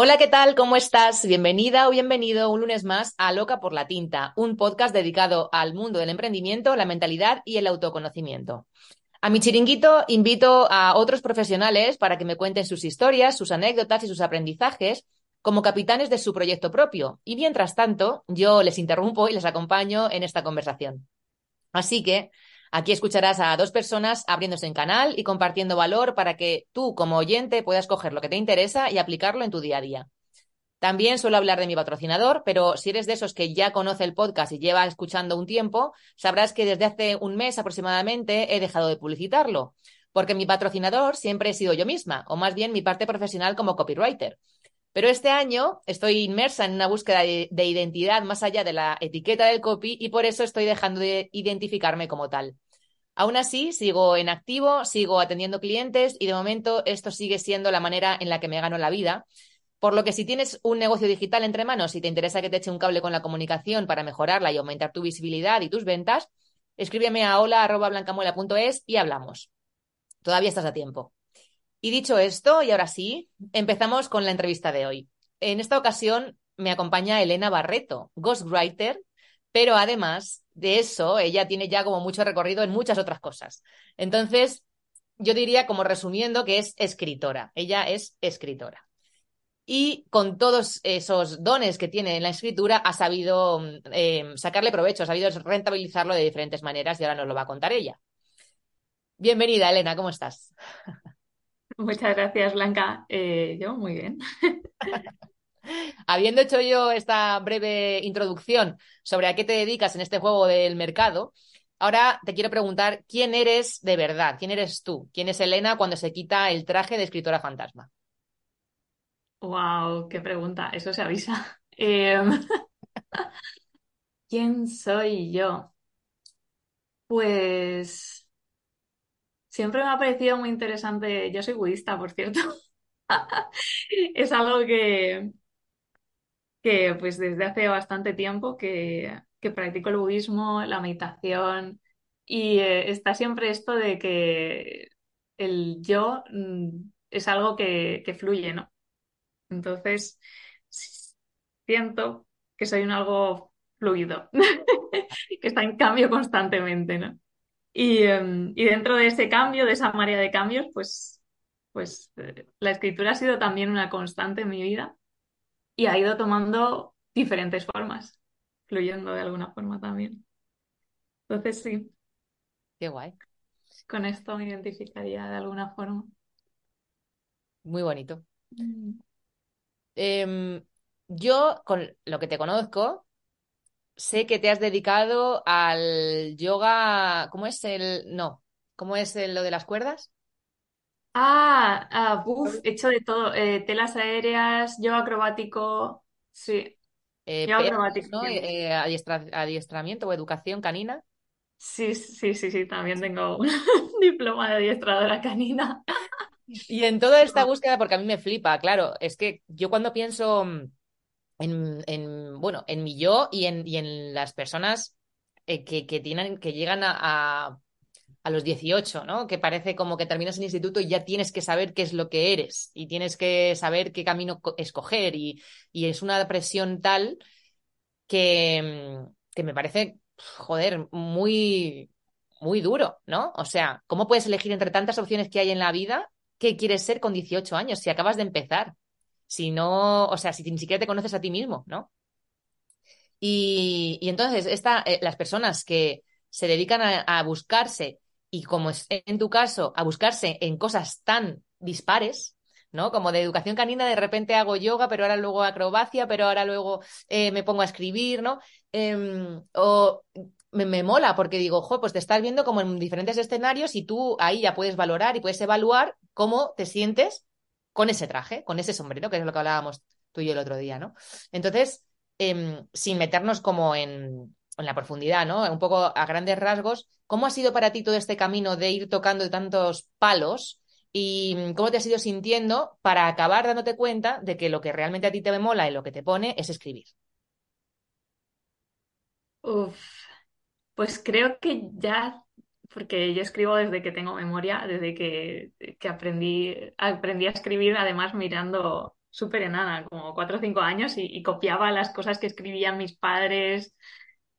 Hola, ¿qué tal? ¿Cómo estás? Bienvenida o bienvenido un lunes más a Loca por la Tinta, un podcast dedicado al mundo del emprendimiento, la mentalidad y el autoconocimiento. A mi chiringuito invito a otros profesionales para que me cuenten sus historias, sus anécdotas y sus aprendizajes como capitanes de su proyecto propio. Y mientras tanto, yo les interrumpo y les acompaño en esta conversación. Así que Aquí escucharás a dos personas abriéndose en canal y compartiendo valor para que tú, como oyente, puedas coger lo que te interesa y aplicarlo en tu día a día. También suelo hablar de mi patrocinador, pero si eres de esos que ya conoce el podcast y lleva escuchando un tiempo, sabrás que desde hace un mes aproximadamente he dejado de publicitarlo, porque mi patrocinador siempre he sido yo misma, o más bien mi parte profesional como copywriter. Pero este año estoy inmersa en una búsqueda de, identidad más allá de la etiqueta del copy y por eso estoy dejando de identificarme como tal. Aún así, sigo en activo, sigo atendiendo clientes y de momento esto sigue siendo la manera en la que me gano la vida. Por lo que si tienes un negocio digital entre manos y te interesa que te eche un cable con la comunicación para mejorarla y aumentar tu visibilidad y tus ventas, escríbeme a hola.blancamuela.es y hablamos. Todavía estás a tiempo. Y dicho esto, y ahora sí, empezamos con la entrevista de hoy. En esta ocasión me acompaña Elena Barreto, ghostwriter, pero además de eso, ella tiene ya como mucho recorrido en muchas otras cosas. Entonces, yo diría, como resumiendo, que es escritora. Ella es escritora. Y con todos esos dones que tiene en la escritura, ha sabido eh, sacarle provecho, ha sabido rentabilizarlo de diferentes maneras y ahora nos lo va a contar ella. Bienvenida, Elena, ¿cómo estás? Muchas gracias, Blanca. Eh, yo muy bien. Habiendo hecho yo esta breve introducción sobre a qué te dedicas en este juego del mercado, ahora te quiero preguntar quién eres de verdad, quién eres tú, quién es Elena cuando se quita el traje de escritora fantasma. Wow, qué pregunta, eso se avisa. Em, ¿Quién soy yo? Pues Siempre me ha parecido muy interesante, yo soy budista, por cierto. Es algo que, que pues desde hace bastante tiempo que, practico el budismo, la meditación, y eh, está siempre esto de que el yo mm, es algo que, que fluye, ¿no? Entonces, siento que soy un algo fluido, que está en cambio constantemente, ¿no? Em, y, dentro de ese cambio, de esa marea de cambios, pues, pues eh, la escritura ha sido también una constante en mi vida y ha ido tomando diferentes formas, fluyendo de alguna forma también. Entonces sí. Qué guay. Con esto me identificaría de alguna forma. Muy bonito. Mm. Em, yo, con lo que te conozco, sé que te has dedicado al yoga. ¿Cómo es el.? No. ¿Cómo es lo de las cuerdas? Ah, ah he hecho de todo. Eh, telas aéreas, yoga acrobático. Sí. Eh, yoga acrobático. ¿no? Eh, adiestramiento o educación canina. Sí, sí, sí, sí. También tengo un diploma de adiestradora canina. Y en toda esta búsqueda, porque a mí me flipa, claro, es que yo cuando pienso mm, en, bueno, en mi yo y en, las personas eh, que, tienen, que llegan a, a, los 18, ¿no? Que parece como que terminas el instituto y ya tienes que saber qué es lo que eres y tienes que saber qué camino escoger y, es una presión tal que, que me parece, joder, muy, muy duro, ¿no? O sea, ¿cómo puedes elegir entre tantas opciones que hay en la vida qué quieres ser con 18 años si acabas de empezar? si no, o sea, si ni siquiera te conoces a ti mismo, ¿no? Y, entonces, esta, eh, las personas que se dedican a, buscarse y como es en tu caso, a buscarse en cosas tan dispares, ¿no? Como de educación canina, de repente hago yoga, pero ahora luego acrobacia, pero ahora luego eh, me pongo a escribir, ¿no? Eh, o me, me, mola porque digo, jo, pues te estás viendo como en diferentes escenarios y tú ahí ya puedes valorar y puedes evaluar cómo te sientes con ese traje, con ese sombrero, que es lo que hablábamos tú y yo el otro día, ¿no? Entonces, eh, sin meternos como en, la profundidad, ¿no? Un poco a grandes rasgos, ¿cómo ha sido para ti todo este camino de ir tocando tantos palos y cómo te has ido sintiendo para acabar dándote cuenta de que lo que realmente a ti te mola y lo que te pone es escribir? Uf, pues creo que ya, porque yo escribo desde que tengo memoria, desde que, aprendí a escribir, además mirando súper enana, como cuatro o cinco años, y, copiaba las cosas que escribían mis padres.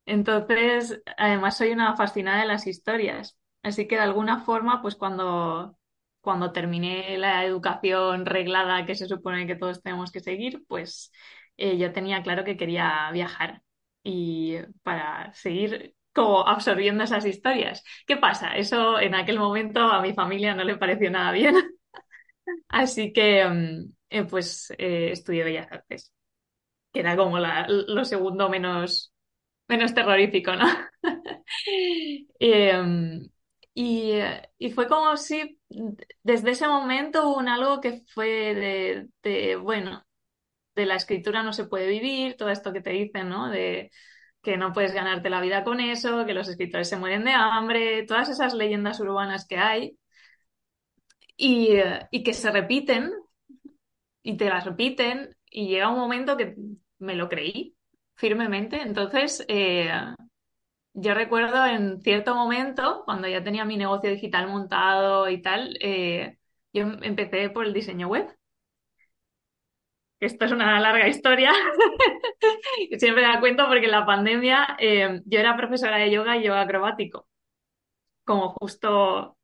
Entonces, además soy una fascinada de las historias. Así que de alguna forma, pues cuando, cuando terminé la educación reglada que se supone que todos tenemos que seguir, pues eh, yo tenía claro que quería viajar y para seguir como absorbiendo esas historias. ¿Qué pasa? Eso en aquel momento a mi familia no le pareció nada bien. Así que mm, eh, pues eh, estudié Bellas Artes, que era como lo segundo menos, menos terrorífico, ¿no? eh, y, y, fue como si desde ese momento hubo un algo que fue de, de, bueno, de la escritura no se puede vivir, todo esto que te dicen, ¿no? De que no puedes ganarte la vida con eso, que los escritores se mueren de hambre, todas esas leyendas urbanas que hay y, y que se repiten y te las repiten y llega un momento que me lo creí firmemente. Entonces, eh, yo recuerdo en cierto momento, cuando ya tenía mi negocio digital montado y tal, eh, yo empecé por el diseño web. Esto es una larga historia. Siempre la cuento porque en la pandemia eh, yo era profesora de yoga y yoga acrobático, como justo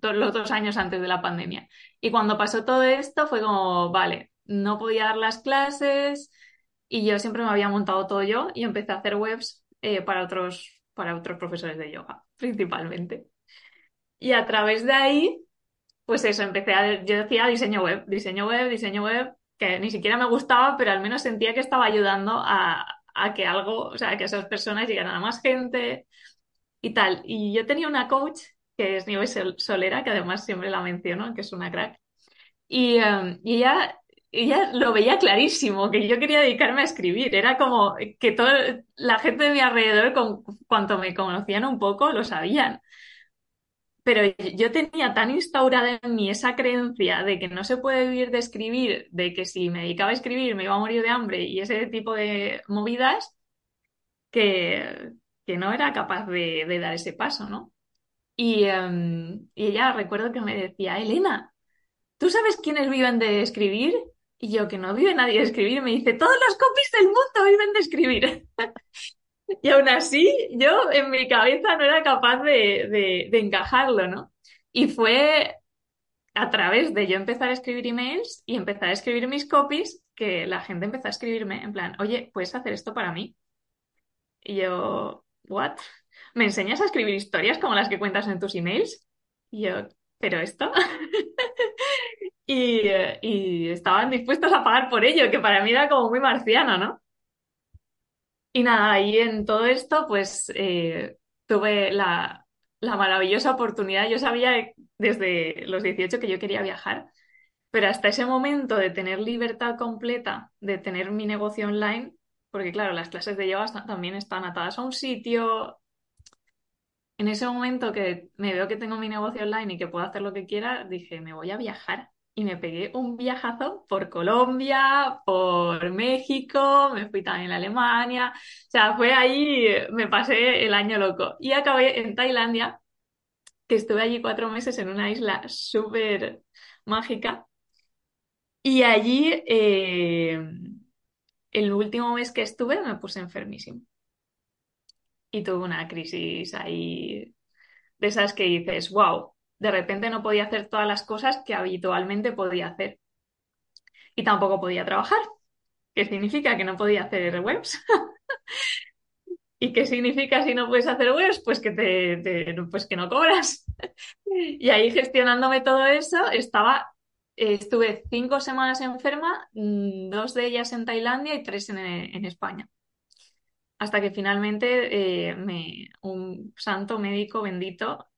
los dos años antes de la pandemia. Y cuando pasó todo esto fue como, vale, no podía dar las clases y yo siempre me había montado todo yo y empecé a hacer webs eh, para, otros, para otros profesores de yoga, principalmente. Y a través de ahí, pues eso, empecé a, yo decía diseño web, diseño web, diseño web, que ni siquiera me gustaba, pero al menos sentía que estaba ayudando a, a que algo, o sea, que esas personas llegaran a más gente y tal. Y yo tenía una coach que es Nieves Solera, que además siempre la menciono, que es una crack. Y, um, y ella ella lo veía clarísimo, que yo quería dedicarme a escribir. Era como que toda la gente de mi alrededor, con cuanto me conocían un poco, lo sabían. Pero yo tenía tan instaurada en mí esa creencia de que no se puede vivir de escribir, de que si me dedicaba a escribir me iba a morir de hambre y ese tipo de movidas, que, que no era capaz de dar ese paso, ¿no? Y, um, y ella recuerdo que me decía, Elena, ¿tú sabes quiénes viven de escribir? Y yo, que no vive nadie de escribir, me dice, todos los copies del mundo viven de escribir. y aún así, yo en mi cabeza no era capaz de, de, de, encajarlo, ¿no? Y fue a través de yo empezar a escribir emails y empezar a escribir mis copies que la gente empezó a escribirme en plan, oye, ¿puedes hacer esto para mí? Y yo, ¿what? ¿Me enseñas a escribir historias como las que cuentas en tus emails? Y yo, ¿pero esto? y, y, estaban dispuestos a pagar por ello, que para mí era como muy marciano, ¿no? Y nada, y en todo esto, pues eh, tuve la, la, maravillosa oportunidad. Yo sabía desde los 18 que yo quería viajar, pero hasta ese momento de tener libertad completa, de tener mi negocio online, porque claro, las clases de yoga también están atadas a un sitio. En ese momento que me veo que tengo mi negocio online y que puedo hacer lo que quiera, dije, me voy a viajar y me pegué un viajazo por Colombia, por México, me fui también a Alemania, o sea, fue ahí, me pasé el año loco. Y acabé en Tailandia, que estuve allí cuatro meses en una isla súper mágica. Y allí, eh, el último mes que estuve, me puse enfermísimo. Y tuve una crisis ahí de esas que dices, wow, de repente no podía hacer todas las cosas que habitualmente podía hacer. y tampoco podía trabajar. ¿Qué significa? Que no podía hacer webs. ¿Y qué significa si no puedes hacer webs? Pues que, te, pues que no cobras. y ahí gestionándome todo eso, estaba, estuve cinco semanas enferma, mm, dos de ellas en Tailandia y tres en, en España. Hasta que finalmente eh, me, un santo médico bendito,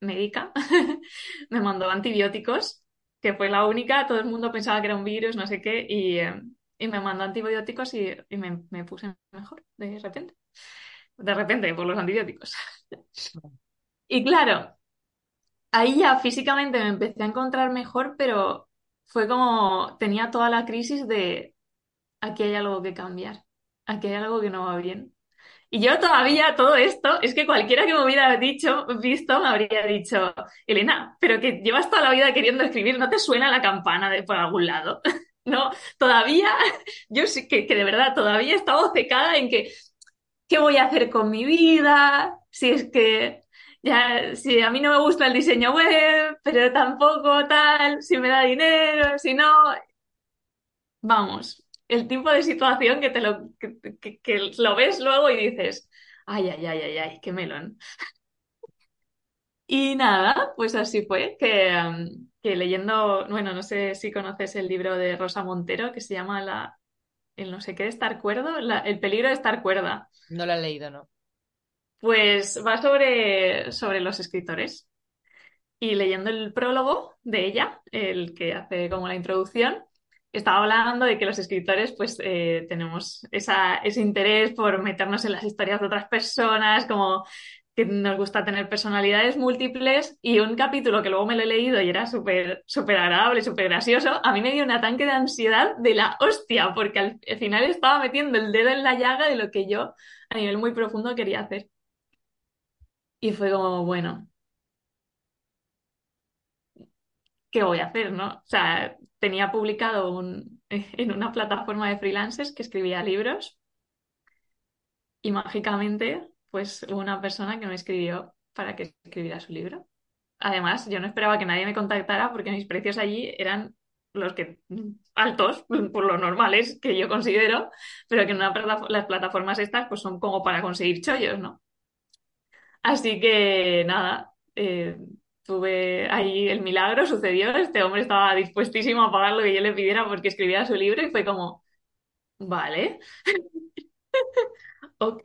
médica, me mandó antibióticos, que fue la única, todo el mundo pensaba que era un virus, no sé qué, y, eh, y me mandó antibióticos y, y me, me puse mejor de repente. De repente por los antibióticos. y claro, ahí ya físicamente me empecé a encontrar mejor, pero fue como tenía toda la crisis de aquí hay algo que cambiar, aquí hay algo que no va bien. Y yo todavía todo esto, es que cualquiera que me hubiera dicho, visto, me habría dicho, Elena, pero que llevas toda la vida queriendo escribir, ¿no te suena la campana de por algún lado? No, todavía, yo sí que, que de verdad todavía estaba obcecada en que ¿qué voy a hacer con mi vida? Si es que ya, si a mí no me gusta el diseño web, pero tampoco tal, si me da dinero, si no. Vamos, el tipo de situación que te lo, que, lo ves luego y dices, ay, ay, ay, ay, ay, qué melón. Y nada, pues así fue, que, um, que leyendo, bueno, no sé si conoces el libro de Rosa Montero que se llama La, el no sé qué de estar cuerdo, el peligro de estar cuerda. No lo he leído, ¿no? Pues va sobre, sobre los escritores. Y leyendo el prólogo de ella, el que hace como la introducción, estaba hablando de que los escritores pues eh, tenemos ese interés por meternos en las historias de otras personas, como que nos gusta tener personalidades múltiples y un capítulo que luego me lo he leído y era súper súper agradable, súper gracioso, a mí me dio un ataque de ansiedad de la hostia, porque al, final estaba metiendo el dedo en la llaga de lo que yo a nivel muy profundo quería hacer. Y fue como, bueno, ¿qué voy a hacer, no? O sea, tenía publicado un, en una plataforma de freelancers que escribía libros y mágicamente pues hubo una persona que me escribió para que escribiera su libro. Además, yo no esperaba que nadie me contactara porque mis precios allí eran los que altos, por lo normales que yo considero, pero que en las plataformas estas pues son como para conseguir chollos, ¿no? Así que nada, eh, tuve ahí el milagro, sucedió, este hombre estaba dispuestísimo a pagar lo que yo le pidiera porque escribiera su libro y fue como, vale, ok.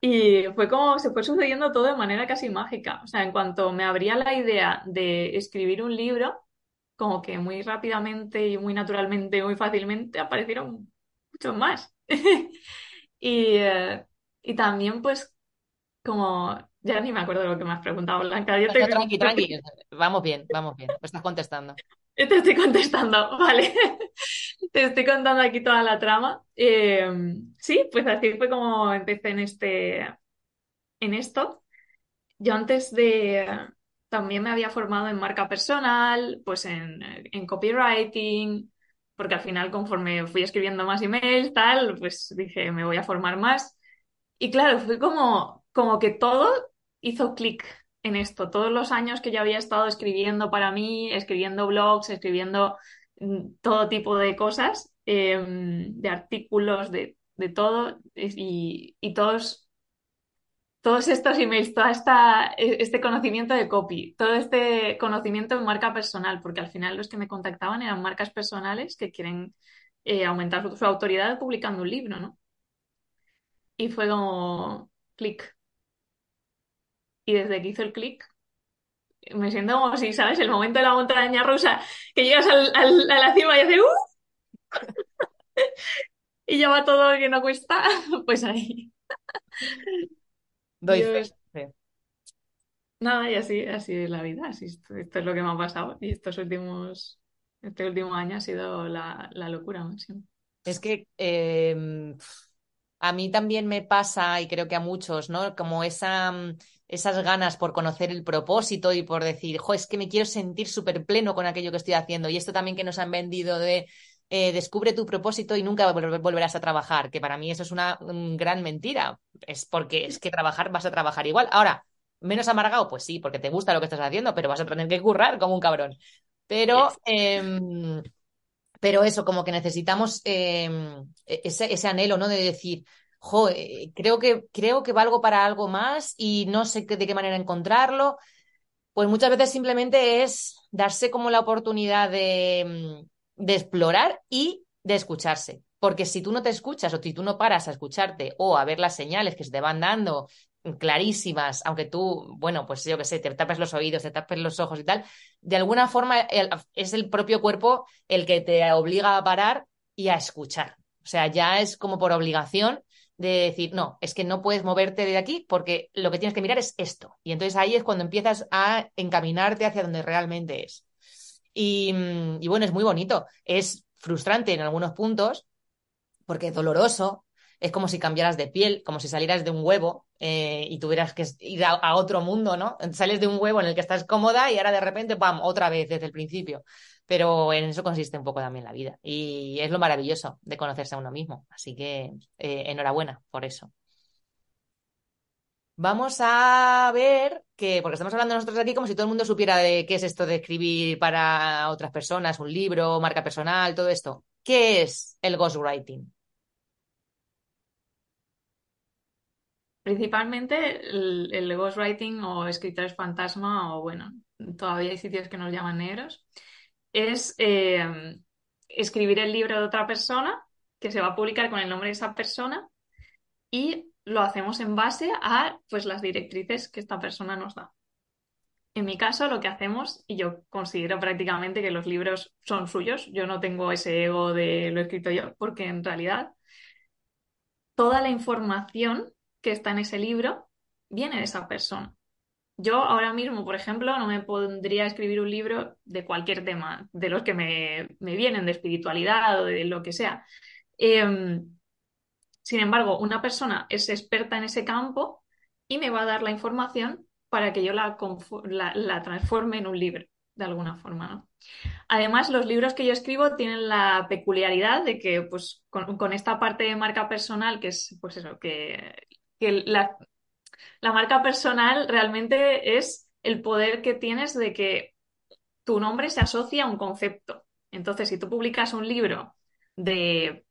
Y fue como se fue sucediendo todo de manera casi mágica. O sea, en cuanto me abría la idea de escribir un libro, como que muy rápidamente y muy naturalmente, muy fácilmente aparecieron muchos más. y, eh, y también, pues, como ya ni me acuerdo de lo que me has preguntado, Blanca. Tranqui, tranqui. Vamos bien, vamos bien. Me estás contestando. Te estoy contestando, vale. Te estoy contando aquí toda la trama. Eh, sí, pues así fue como empecé en este, en esto. Yo antes de también me había formado en marca personal, pues en, en copywriting, porque al final conforme fui escribiendo más emails, tal, pues dije, me voy a formar más. Y claro, fue como, como que todo hizo clic en esto. Todos los años que yo había estado escribiendo para mí, escribiendo blogs, escribiendo mm, todo tipo de cosas, em, de artículos, de, todo, y, todos, todos estos emails, todo esta, e, este conocimiento de copy, todo este conocimiento de marca personal, porque al final los que me contactaban eran marcas personales que quieren eh, aumentar su, su autoridad publicando un libro, ¿no? Y fue como clic, y desde que hizo el clic, me siento como si, ¿sabes? El momento de la montaña rusa, que llegas al, a la cima y haces ¡uh! y ya va todo que no cuesta, pues ahí. Doy fe. Nada, y así, así es la vida, así esto, es lo que me ha pasado. Y estos últimos, este último año ha sido la, locura máxima. Es que em, a mí también me pasa, y creo que a muchos, ¿no? Como esa, mm, esas ganas por conocer el propósito y por decir, jo, es que me quiero sentir súper pleno con aquello que estoy haciendo. Y esto también que nos han vendido de eh, descubre tu propósito y nunca volverás a trabajar, que para mí eso es una gran mentira. Es porque es que trabajar vas a trabajar igual. Ahora, menos amargado, pues sí, porque te gusta lo que estás haciendo, pero vas a tener que currar como un cabrón. Pero pero eso, como que necesitamos em, e-, ese, ese, anhelo, ¿no? De decir, eh, creo, que, creo que valgo para algo más y no sé de qué manera encontrarlo. Pues muchas veces simplemente es darse como la oportunidad de, em, de explorar y de escucharse. Porque si tú no te escuchas o si tú no paras a escucharte o a ver las señales que se te van dando clarísimas, aunque tú, bueno, pues yo qué sé, te tapes los oídos, te tapes los ojos y tal, de alguna forma es el propio cuerpo el que te obliga a parar y a escuchar. O sea, ya es como por obligación de decir, no, es que no puedes moverte de aquí porque lo que tienes que mirar es esto. Y entonces ahí es cuando empiezas a encaminarte hacia donde realmente es. Y, y bueno, es muy bonito. Es frustrante en algunos puntos porque es doloroso, es como si cambiaras de piel, como si salieras de un huevo eh, y tuvieras que ir a, otro mundo, ¿no? Sales de un huevo en el que estás cómoda y ahora de repente, ¡pam!, otra vez desde el principio. Pero en eso consiste un poco también la vida. Y es lo maravilloso de conocerse a uno mismo. Así que eh, enhorabuena por eso. Vamos a ver que, porque estamos hablando nosotros aquí como si todo el mundo supiera de qué es esto de escribir para otras personas, un libro, marca personal, todo esto. ¿Qué es el ghostwriting? Principalmente el, ghostwriting o escritores fantasma, o bueno, todavía hay sitios que nos llaman negros, es eh, escribir el libro de otra persona que se va a publicar con el nombre de esa persona y lo hacemos en base a pues, las directrices que esta persona nos da. En mi caso, lo que hacemos, y yo considero prácticamente que los libros son suyos, yo no tengo ese ego de lo he escrito yo, porque en realidad toda la información que está en ese libro viene de esa persona. Yo ahora mismo, por ejemplo, no me pondría a escribir un libro de cualquier tema, de los que me, vienen, de espiritualidad o de lo que sea. Em, sin embargo, una persona es experta en ese campo y me va a dar la información para que yo la, transforme en un libro, de alguna forma. Además, los libros que yo escribo tienen la peculiaridad de que, pues, con, con, esta parte de marca personal, que es, pues eso, que que la, marca personal realmente es el poder que tienes de que tu nombre se asocia a un concepto. Entonces, si tú publicas un libro de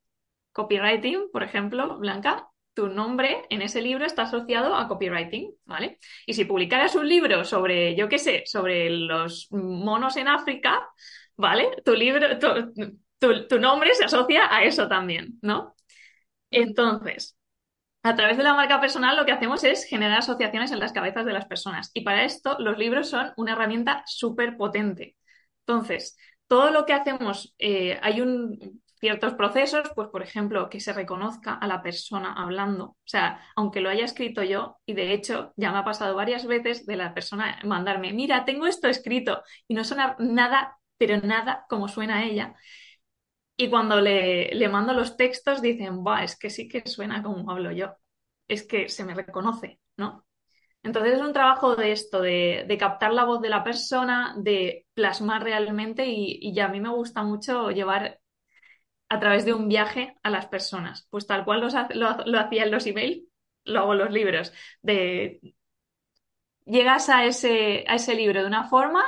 copywriting, por ejemplo, Blanca, tu nombre en ese libro está asociado a copywriting, ¿vale? Y si publicaras un libro sobre, yo qué sé, sobre los monos en África, ¿vale? Tu libro, tu nombre se asocia a eso también, ¿no? Entonces, a través de la marca personal lo que hacemos es generar asociaciones en las cabezas de las personas y para esto los libros son una herramienta súper potente. Entonces, todo lo que hacemos, eh, hay un, ciertos procesos, pues por ejemplo, que se reconozca a la persona hablando. O sea, aunque lo haya escrito yo, y de hecho ya me ha pasado varias veces de la persona mandarme, mira, tengo esto escrito y no suena nada, pero nada como suena a ella. Y cuando le, le mando los textos dicen, va, es que sí que suena como hablo yo, es que se me reconoce, ¿no? Entonces es un trabajo de esto, de, captar la voz de la persona, de plasmar realmente y, a mí me gusta mucho llevar a través de un viaje a las personas, pues tal cual lo, lo hacía en los emails, lo hago en los libros, de llegas a ese, a ese libro de una forma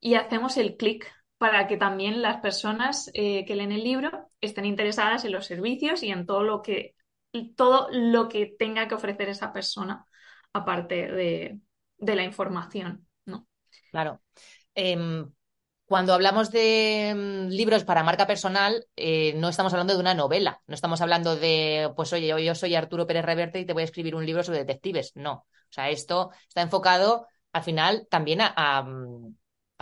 y hacemos el clic para que también las personas eh, que leen el libro estén interesadas en los servicios y en todo lo que, todo lo que tenga que ofrecer esa persona, aparte de, la información. ¿no? Claro. Em, cuando hablamos de em, libros para marca personal, eh, no estamos hablando de una novela, no estamos hablando de, pues oye, yo, soy Arturo Pérez Reverte y te voy a escribir un libro sobre detectives. No. O sea, esto está enfocado al final también a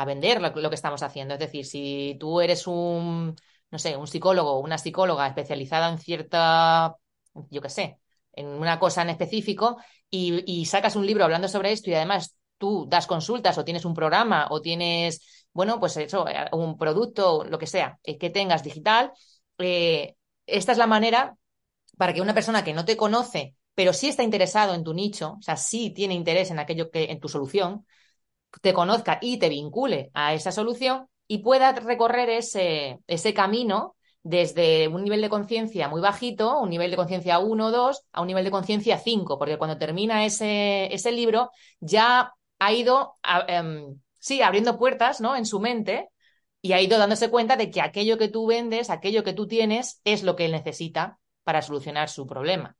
vender lo, que estamos haciendo. Es decir, si tú eres un, no sé, un psicólogo una psicóloga especializada en cierta, yo qué sé, en una cosa en específico y, sacas un libro hablando sobre esto y además tú das consultas o tienes un programa o tienes, bueno, pues eso, eh, un producto, lo que sea, eh, que tengas digital, eh, esta es la manera para que una persona que no te conoce, pero sí está interesado en tu nicho, o sea, sí tiene interés en aquello que, en tu solución, te conozca y te vincule a esa solución y pueda recorrer ese, ese camino desde un nivel de conciencia muy bajito, un nivel de conciencia 1 o 2, a un nivel de conciencia 5, porque cuando termina ese, ese libro ya ha ido, em, sí, abriendo puertas ¿no? en su mente y ha ido dándose cuenta de que aquello que tú vendes, aquello que tú tienes, es lo que él necesita para solucionar su problema.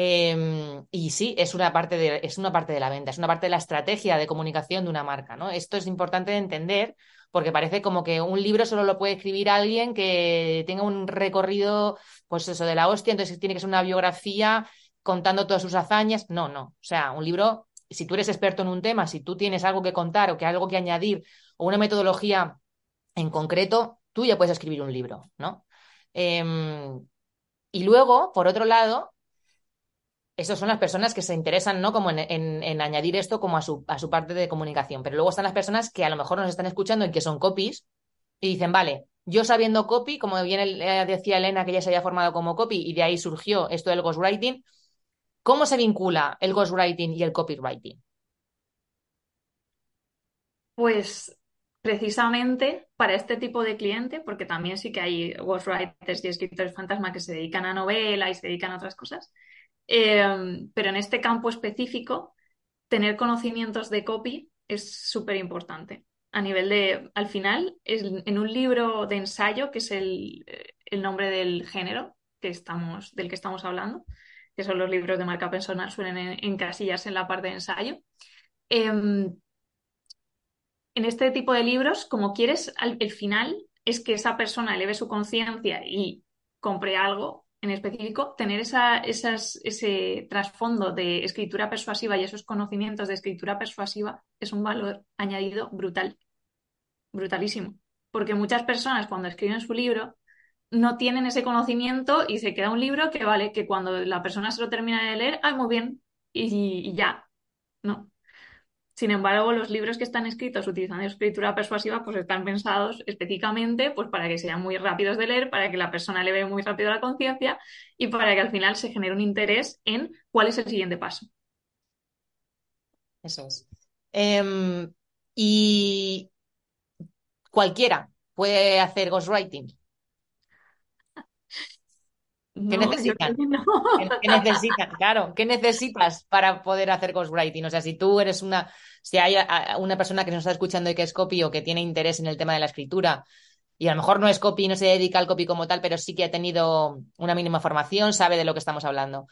Em, y sí, es una, parte de, es una parte de la venta, es una parte de la estrategia de comunicación de una marca, ¿no? Esto es importante de entender porque parece como que un libro solo lo puede escribir alguien que tenga un recorrido, pues eso, de la hostia, entonces tiene que ser una biografía contando todas sus hazañas. No, no. O sea, un libro, si tú eres experto en un tema, si tú tienes algo que contar o que algo que añadir o una metodología en concreto, tú ya puedes escribir un libro, ¿no? Em, y luego, por otro lado, esas son las personas que se interesan, ¿no? Como en, añadir esto como a su, a su, parte de comunicación. Pero luego están las personas que a lo mejor nos están escuchando y que son copies y dicen, vale, yo sabiendo copy, como bien eh, decía Elena que ya se había formado como copy y de ahí surgió esto del ghostwriting, ¿cómo se vincula el ghostwriting y el copywriting? Pues precisamente para este tipo de cliente, porque también sí que hay ghostwriters y escritores fantasma que se dedican a novela y se dedican a otras cosas, em, pero en este campo específico, tener conocimientos de copy es súper importante. A nivel de, al final, en un libro de ensayo, que es el, nombre del género que estamos, del que estamos hablando, que son los libros de marca personal, suelen encasillarse en la parte de ensayo. Em, en este tipo de libros, como quieres, el final es que esa persona eleve su conciencia y compre algo en específico, tener esa, ese trasfondo de escritura persuasiva y esos conocimientos de escritura persuasiva es un valor añadido brutal, brutalísimo. Porque muchas personas cuando escriben su libro no tienen ese conocimiento y se queda un libro que vale, que cuando la persona se lo termina de leer, ah, muy bien, y, y ya, ¿no? Sin embargo, los libros que están escritos utilizando escritura persuasiva, pues están pensados específicamente pues, para que sean muy rápidos de leer, para que la persona le vea muy rápido la conciencia y para que al final se genere un interés en cuál es el siguiente paso. Eso es. Em, y cualquiera puede hacer ghostwriting. ¿Qué necesitan? ¿Qué, necesitan? Claro, ¿qué necesitas para poder hacer ghostwriting? O sea, si tú eres una, si hay una persona que nos está escuchando y que es copy o que tiene interés en el tema de la escritura, y a lo mejor no es copy, no se dedica al copy como tal, pero sí que ha tenido una mínima formación, sabe de lo que estamos hablando.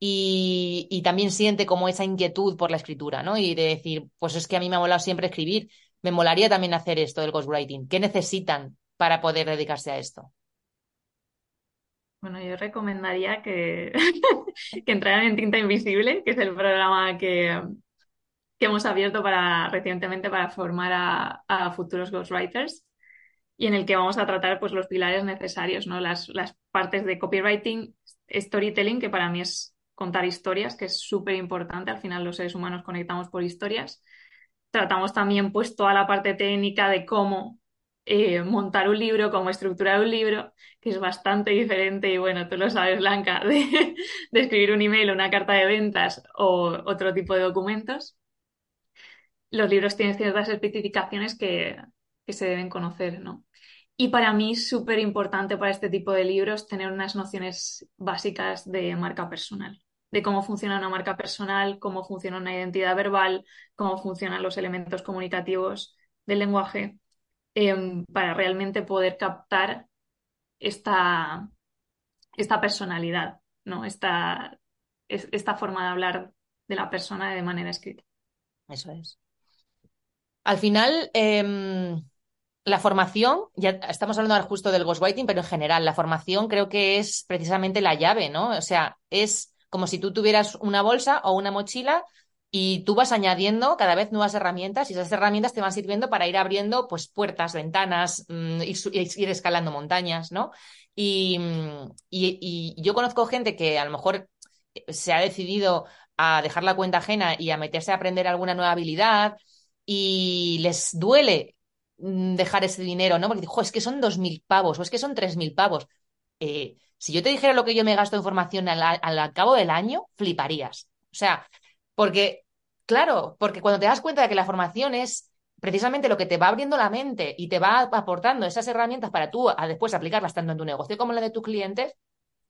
Y, y también siente como esa inquietud por la escritura, ¿no? Y de decir, pues es que a mí me ha molado siempre escribir, me molaría también hacer esto del ghostwriting. ¿Qué necesitan para poder dedicarse a esto? Bueno, yo recomendaría que, que entraran en Tinta Invisible, que es el programa que, que hemos abierto para, recientemente para formar a, futuros ghostwriters y en el que vamos a tratar pues, los pilares necesarios, ¿no? las, las partes de copywriting, storytelling, que para mí es contar historias, que es súper importante. Al final los seres humanos conectamos por historias. Tratamos también pues, toda la parte técnica de cómo eh, montar un libro, cómo estructurar un libro, que es bastante diferente, y bueno, tú lo sabes, Blanca, de, escribir un email, una carta de ventas o otro tipo de documentos. Los libros tienen ciertas especificaciones que, que se deben conocer, ¿no? Y para mí es súper importante para este tipo de libros tener unas nociones básicas de marca personal, de cómo funciona una marca personal, cómo funciona una identidad verbal, cómo funcionan los elementos comunicativos del lenguaje Em, para realmente poder captar esta, esta personalidad, ¿no? Esta, esta forma de hablar de la persona de manera escrita. Eso es. Al final, em, la formación, ya estamos hablando justo del ghostwriting, pero en general, la formación creo que es precisamente la llave, ¿no? O sea, es como si tú tuvieras una bolsa o una mochila y tú vas añadiendo cada vez nuevas herramientas y esas herramientas te van sirviendo para ir abriendo pues puertas, ventanas, mm, y ir, escalando montañas, ¿no? Mm, y, yo conozco gente que a lo mejor se ha decidido a dejar la cuenta ajena y a meterse a aprender alguna nueva habilidad y les duele mm, dejar ese dinero, ¿no? Porque dijo, es que son dos mil pavos o es que son tres mil pavos. Eh, si yo te dijera lo que yo me gasto en formación al cabo del año, fliparías. O sea, porque, claro, porque cuando te das cuenta de que la formación es precisamente lo que te va abriendo la mente y te va aportando esas herramientas para tú a después aplicarlas tanto en tu negocio como en la de tus clientes,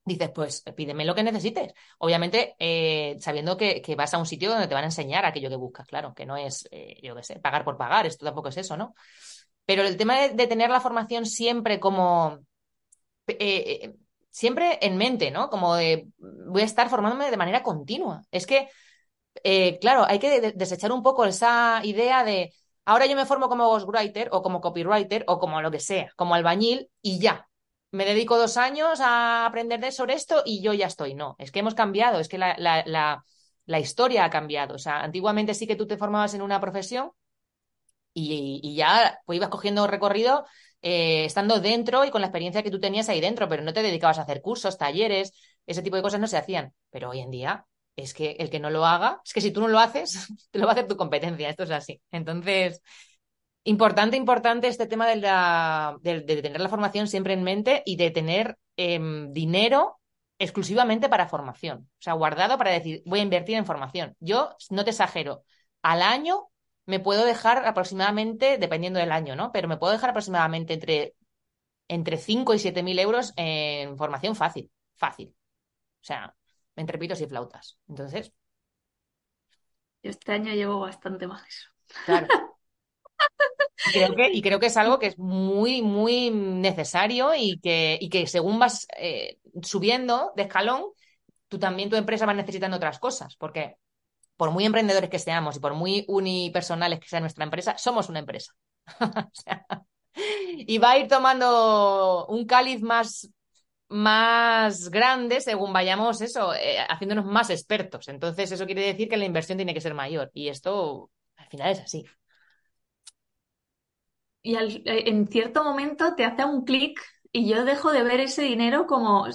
dices, pues pídeme lo que necesites. Obviamente, eh, sabiendo que, vas a un sitio donde te van a enseñar aquello que buscas, claro, que no es, eh, yo qué sé, pagar por pagar, esto tampoco es eso, ¿no? Pero el tema de, tener la formación siempre como, eh, siempre en mente, ¿no? Como de, voy a estar formándome de manera continua. Es que, eh, claro, hay que desechar un poco esa idea de, ahora yo me formo como ghostwriter o como copywriter o como lo que sea, como albañil y ya. Me dedico dos años a aprender de sobre esto y yo ya estoy. No, es que hemos cambiado, es que la, la historia ha cambiado. O sea, antiguamente sí que tú te formabas en una profesión y, ya pues ibas cogiendo recorrido eh, estando dentro y con la experiencia que tú tenías ahí dentro, pero no te dedicabas a hacer cursos, talleres, ese tipo de cosas no se hacían. Pero hoy en día es que el que no lo haga, es que si tú no lo haces, te lo va a hacer tu competencia, esto es así. Entonces, importante, importante este tema de, la, de, tener la formación siempre en mente y de tener em, dinero exclusivamente para formación. O sea, guardado para decir, voy a invertir en formación. Yo, no te exagero, al año me puedo dejar aproximadamente, dependiendo del año, ¿no? Pero me puedo dejar aproximadamente entre, entre 5 y 7 mil euros en formación fácil, fácil. O sea, entre pitos y flautas. Entonces. Yo este año llevo bastante más eso. Claro. Y creo, que, y creo que es algo que es muy, muy necesario y que, y que según vas eh, subiendo de escalón, tú también tu empresa va necesitando otras cosas, porque por muy emprendedores que seamos y por muy unipersonales que sea nuestra empresa, somos una empresa. y va a ir tomando un cáliz más, más grande según vayamos eso, eh, haciéndonos más expertos. Entonces, eso quiere decir que la inversión tiene que ser mayor. Y esto al final es así. Y eh, en cierto momento te hace un clic y yo dejo de ver ese dinero como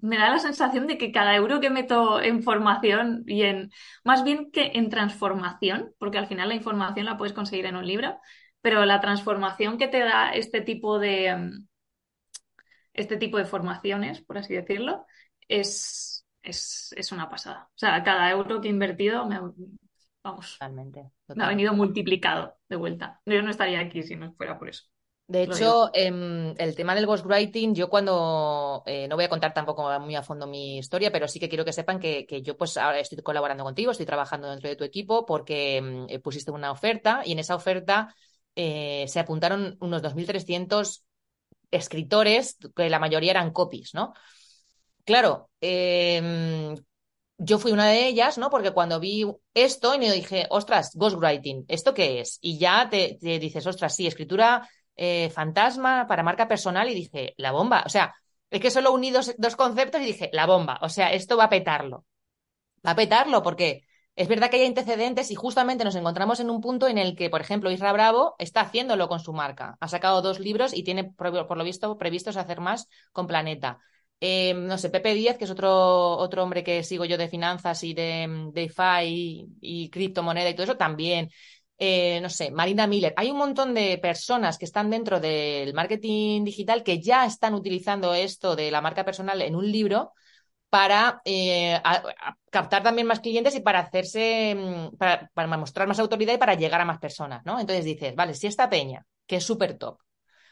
me da la sensación de que cada euro que meto en formación y en más bien que en transformación, porque al final la información la puedes conseguir en un libro, pero la transformación que te da este tipo de mm, este tipo de formaciones, por así decirlo, es, es, es una pasada. O sea, cada euro que he invertido me, vamos, totalmente, me ha venido multiplicado de vuelta. Yo no estaría aquí si no fuera por eso. De hecho, em, el tema del ghostwriting, yo cuando, eh, no voy a contar tampoco muy a fondo mi historia, pero sí que quiero que sepan que, yo pues ahora estoy colaborando contigo, estoy trabajando dentro de tu equipo porque em, eh, pusiste una oferta y en esa oferta eh, se apuntaron unos 2.300 escritores, que la mayoría eran copies, ¿no? Claro, em, yo fui una de ellas, ¿no? Porque cuando vi esto y me dije, ostras, ghostwriting, ¿esto qué es? Y ya te, dices, ostras, sí, escritura eh, fantasma para marca personal y dije, la bomba. O sea, es que solo uní dos, conceptos y dije, la bomba. O sea, esto va a petarlo. Va a petarlo porque es verdad que hay antecedentes y justamente nos encontramos en un punto en el que, por ejemplo, Isra Bravo está haciéndolo con su marca. Ha sacado dos libros y tiene, por, lo visto, previstos hacer más con Planeta. Eh, no sé, Pepe Díaz, que es otro, otro hombre que sigo yo de finanzas y de DeFi y, y criptomoneda y todo eso, también. Eh, no sé, Marina Miller. Hay un montón de personas que están dentro del marketing digital que ya están utilizando esto de la marca personal en un libro para eh, captar también más clientes y para hacerse, mm, para, mostrar más autoridad y para llegar a más personas, ¿no? Entonces dices, vale, si esta peña, que es súper top,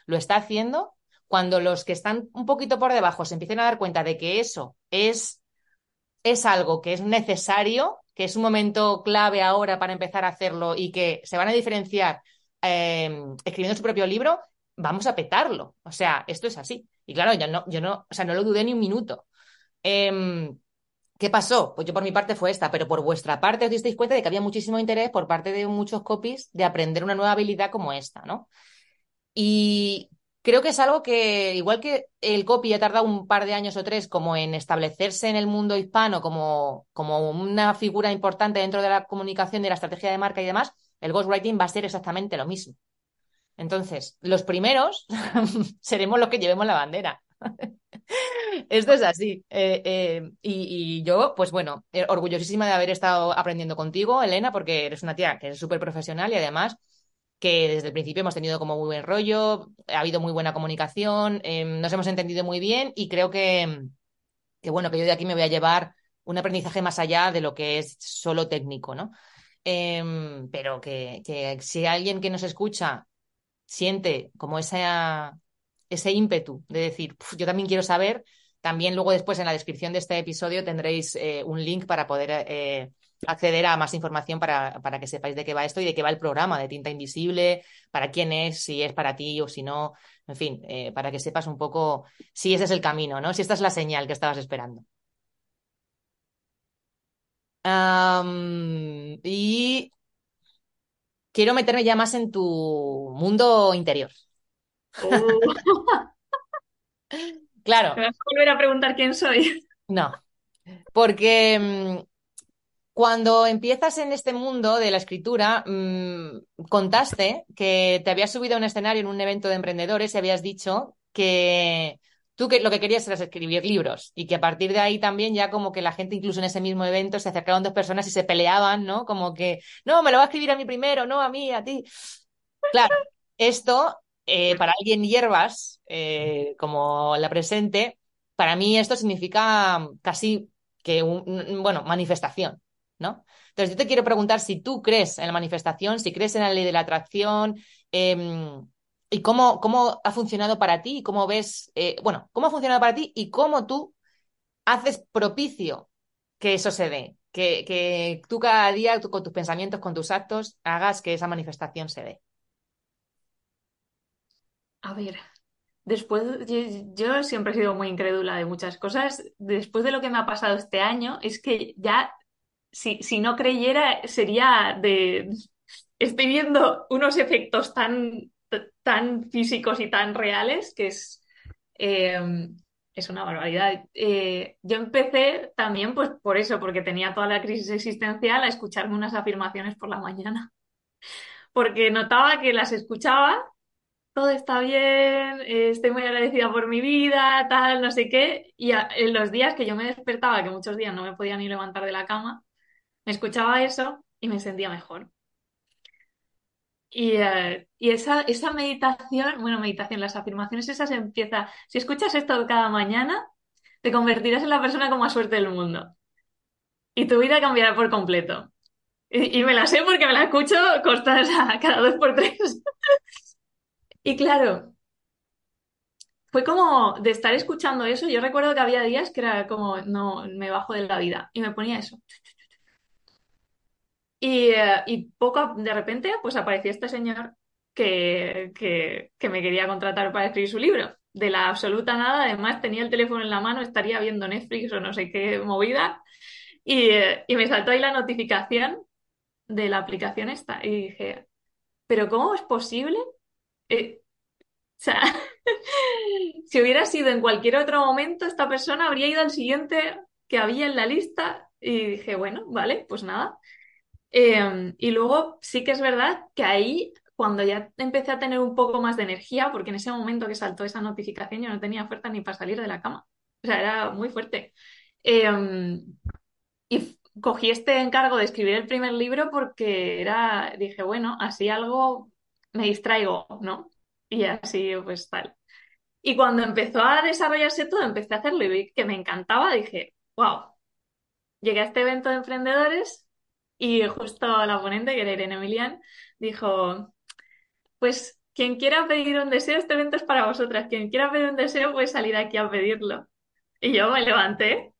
lo está haciendo, cuando los que están un poquito por debajo se empiecen a dar cuenta de que eso es, es algo que es necesario, que es un momento clave ahora para empezar a hacerlo y que se van a diferenciar em, escribiendo su propio libro, vamos a petarlo. O sea, esto es así. Y claro, yo no, yo no, o sea, no lo dudé ni un minuto. Em, ¿Qué pasó? Pues yo por mi parte fue esta, pero por vuestra parte os disteis cuenta de que había muchísimo interés por parte de muchos copies de aprender una nueva habilidad como esta, ¿no? Y creo que es algo que, igual que el copy ha tardado un par de años o tres como en establecerse en el mundo hispano como, como una figura importante dentro de la comunicación, de la estrategia de marca y demás, el ghostwriting va a ser exactamente lo mismo. Entonces, los primeros seremos los que llevemos la bandera. Esto es así. Eh, eh, y, yo, pues bueno, eh, orgullosísima de haber estado aprendiendo contigo, Elena, porque eres una tía que es súper profesional y además que desde el principio hemos tenido como muy buen rollo, ha habido muy buena comunicación, em, nos hemos entendido muy bien y creo que, que, bueno, que yo de aquí me voy a llevar un aprendizaje más allá de lo que es solo técnico, ¿no? Em, pero que, que, si alguien que nos escucha siente como esa, ese ímpetu de decir, yo también quiero saber, también luego después en la descripción de este episodio tendréis eh, un link para poder eh, acceder a más información para, para, que sepáis de qué va esto y de qué va el programa de Tinta Invisible, para quién es, si es para ti o si no, en fin, eh, para que sepas un poco si ese es el camino, ¿no? Si esta es la señal que estabas esperando. Y quiero meterme ya más en tu mundo interior. Uh. claro. ¿Me vas a volver a preguntar quién soy? No, porque mm, cuando empiezas en este mundo de la escritura, mmm, contaste que te habías subido a un escenario en un evento de emprendedores y habías dicho que tú que lo que querías era escribir libros y que a partir de ahí también ya como que la gente incluso en ese mismo evento se acercaban dos personas y se peleaban, ¿no? Como que, no, me lo va a escribir a mí primero, no a mí, a ti. Claro, esto eh, para alguien hierbas, eh, como la presente, para mí esto significa casi que, un, bueno, manifestación, ¿no? Entonces yo te quiero preguntar si tú crees en la manifestación, si crees en la ley de la atracción, eh, y cómo, cómo ha funcionado para ti, y cómo ves, eh, bueno, cómo ha funcionado para ti y cómo tú haces propicio que eso se dé, que, que tú cada día tú, con tus pensamientos, con tus actos, hagas que esa manifestación se dé. A ver, después, yo, siempre he sido muy incrédula de muchas cosas. Después de lo que me ha pasado este año, es que ya, si, si no creyera, sería de... Estoy viendo unos efectos tan, tan físicos y tan reales que es, eh, es una barbaridad. Eh, yo empecé también, pues por eso, porque tenía toda la crisis existencial, a escucharme unas afirmaciones por la mañana. Porque notaba que las escuchaba todo está bien, eh, estoy muy agradecida por mi vida, tal, no sé qué. Y en los días que yo me despertaba, que muchos días no me podía ni levantar de la cama, me escuchaba eso y me sentía mejor. Y, uh, y esa, esa meditación, bueno, meditación, las afirmaciones esas empieza, si escuchas esto cada mañana, te convertirás en la persona con más suerte del mundo. Y tu vida cambiará por completo. Y, me la sé porque me la escucho cada dos por tres. Y claro, fue como de estar escuchando eso. Yo recuerdo que había días que era como, no, me bajo de la vida. Y me ponía eso. Y, uh, y poco de repente, pues apareció este señor que, que, que, me quería contratar para escribir su libro. De la absoluta nada, además tenía el teléfono en la mano, estaría viendo Netflix o no sé qué movida. Y, uh, y me saltó ahí la notificación de la aplicación esta. Y dije, ¿pero cómo es posible? Eh, o sea, si hubiera sido en cualquier otro momento, esta persona habría ido al siguiente que había en la lista. Y dije, bueno, vale, pues nada. Eh, y luego sí que es verdad que ahí, cuando ya empecé a tener un poco más de energía, porque en ese momento que saltó esa notificación yo no tenía fuerza ni para salir de la cama, o sea, era muy fuerte. Eh, y cogí este encargo de escribir el primer libro porque era, dije, bueno, así algo me distraigo, ¿no? Y así pues tal. Y cuando empezó a desarrollarse todo, empecé a hacerlo y vi que me encantaba, dije, wow, llegué a este evento de emprendedores y justo la ponente, que era Irene Emilian, dijo, pues quien quiera pedir un deseo, este evento es para vosotras. Quien quiera pedir un deseo puede salir aquí a pedirlo. Y yo me levanté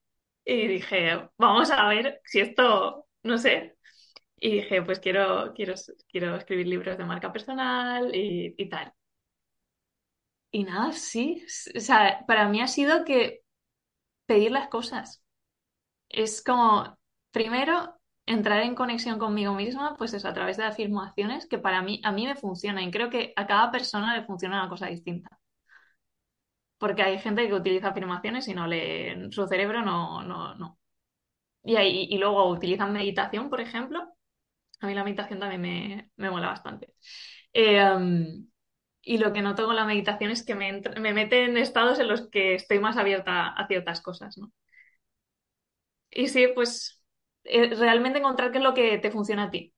y dije, vamos a ver si esto, no sé. Y dije, pues quiero, quiero, quiero escribir libros de marca personal y, y tal. Y nada, sí. O sea, para mí ha sido que pedir las cosas. Es como, primero, entrar en conexión conmigo misma, pues eso, a través de afirmaciones, que para mí, a mí me funciona y creo que a cada persona le funciona una cosa distinta. Porque hay gente que utiliza afirmaciones y no le, su cerebro no, no, no. Y, ahí, y luego utilizan meditación, por ejemplo. A mí la meditación también me, me mola bastante. Eh, um, y lo que noto con la meditación es que me, me mete en estados en los que estoy más abierta a ciertas cosas, ¿no? Y sí, pues realmente encontrar qué es lo que te funciona a ti.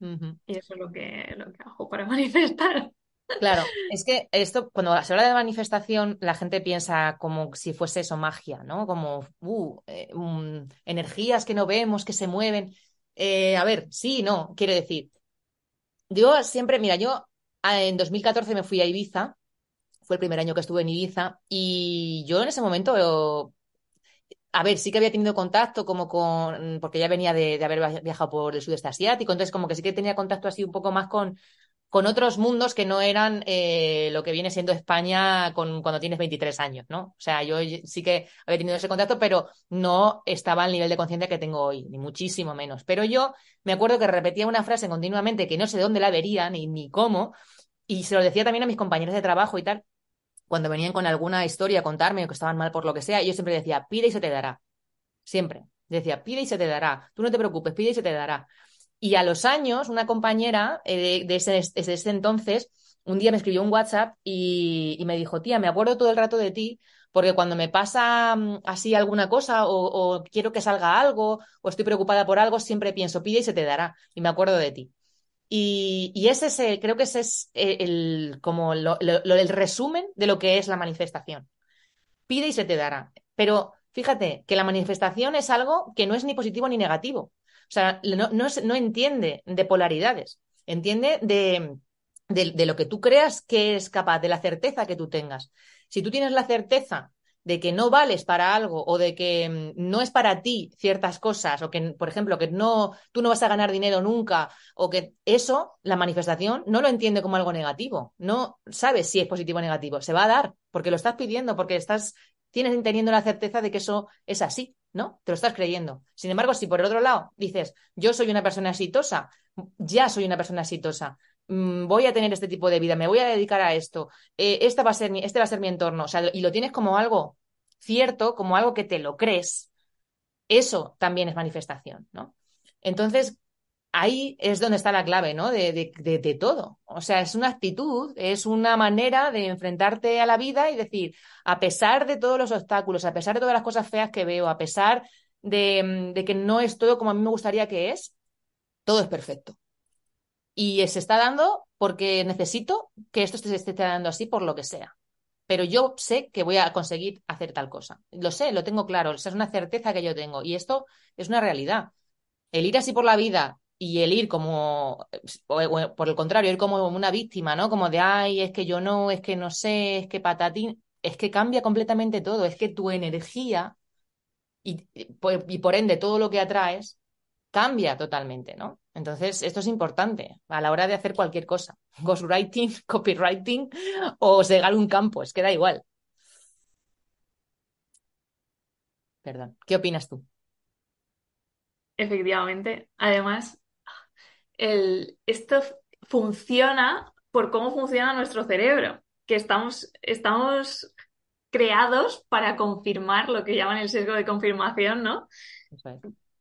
Uh -huh. Y eso es lo que, lo que hago para manifestar. Claro, es que esto, cuando se habla de manifestación, la gente piensa como si fuese eso magia, ¿no? Como uh, eh, um, energías que no vemos, que se mueven. Eh, a ver, sí, no, quiero decir. Yo siempre, mira, yo en 2014 me fui a Ibiza, fue el primer año que estuve en Ibiza, y yo en ese momento a ver, sí que había tenido contacto como con, porque ya venía de, de haber viajado por el sudeste asiático, entonces como que sí que tenía contacto así un poco más con, con otros mundos que no eran eh, lo que viene siendo España con, cuando tienes 23 años, ¿no? O sea, yo sí que había tenido ese contacto, pero no estaba al nivel de conciencia que tengo hoy, ni muchísimo menos. Pero yo me acuerdo que repetía una frase continuamente que no sé dónde la vería ni, ni cómo, y se lo decía también a mis compañeros de trabajo y tal, cuando venían con alguna historia a contarme o que estaban mal por lo que sea, yo siempre decía, pide y se te dará. Siempre. Decía, pide y se te dará. Tú no te preocupes, pide y se te dará. Y a los años, una compañera eh, de, ese, entonces, un día me escribió un WhatsApp y, me dijo, tía, me acuerdo todo el rato de ti, porque cuando me pasa mm, así alguna cosa o, quiero que salga algo o estoy preocupada por algo, siempre pienso, pide y se te dará. Y me acuerdo de ti. Y, ese es, creo que ese es el, como el resumen de lo que es la manifestación. Pide y se te dará. Pero fíjate que la manifestación es algo que no es ni positivo ni negativo. O sea, no, no, entiende de polaridades, entiende de, de, lo que tú creas que es capaz, de la certeza que tú tengas. Si tú tienes la certeza de que no vales para algo o de que mm, no es para ti ciertas cosas o que, por ejemplo, que no, tú no vas a ganar dinero nunca o que eso, la manifestación, no lo entiende como algo negativo. No sabes si es positivo o negativo. Se va a dar porque lo estás pidiendo, porque estás, tienes teniendo la certeza de que eso es así. ¿No? Te lo estás creyendo. Sin embargo, si por el otro lado dices, yo soy una persona exitosa, ya soy una persona exitosa, mm, voy a tener este tipo de vida, me voy a dedicar a esto, eh, esta va a ser mi, este va a ser mi entorno, o sea, y lo tienes como algo cierto, como algo que te lo crees, eso también es manifestación, ¿no? Entonces, ahí es donde está la clave, ¿no? De, de, todo. O sea, es una actitud, es una manera de enfrentarte a la vida y decir, a pesar de todos los obstáculos, a pesar de todas las cosas feas que veo, a pesar de, de que no es todo como a mí me gustaría que es, todo es perfecto. Y se está dando porque necesito que esto se esté dando así por lo que sea. Pero yo sé que voy a conseguir hacer tal cosa. Lo sé, lo tengo claro. Esa es una certeza que yo tengo. Y esto es una realidad. El ir así por la vida y el ir como, por el contrario, ir como una víctima, ¿no? Como de, ay, es que yo no, es que no sé, es que patatín, es que cambia completamente todo, es que tu energía y, y por ende todo lo que atraes cambia totalmente, ¿no? Entonces, esto es importante a la hora de hacer cualquier cosa. Ghostwriting, copywriting o segar un campo, es que da igual. Perdón, ¿qué opinas tú? Efectivamente. Además, esto funciona por cómo funciona nuestro cerebro, que estamos, estamos creados para confirmar lo que llaman el sesgo de confirmación, ¿no?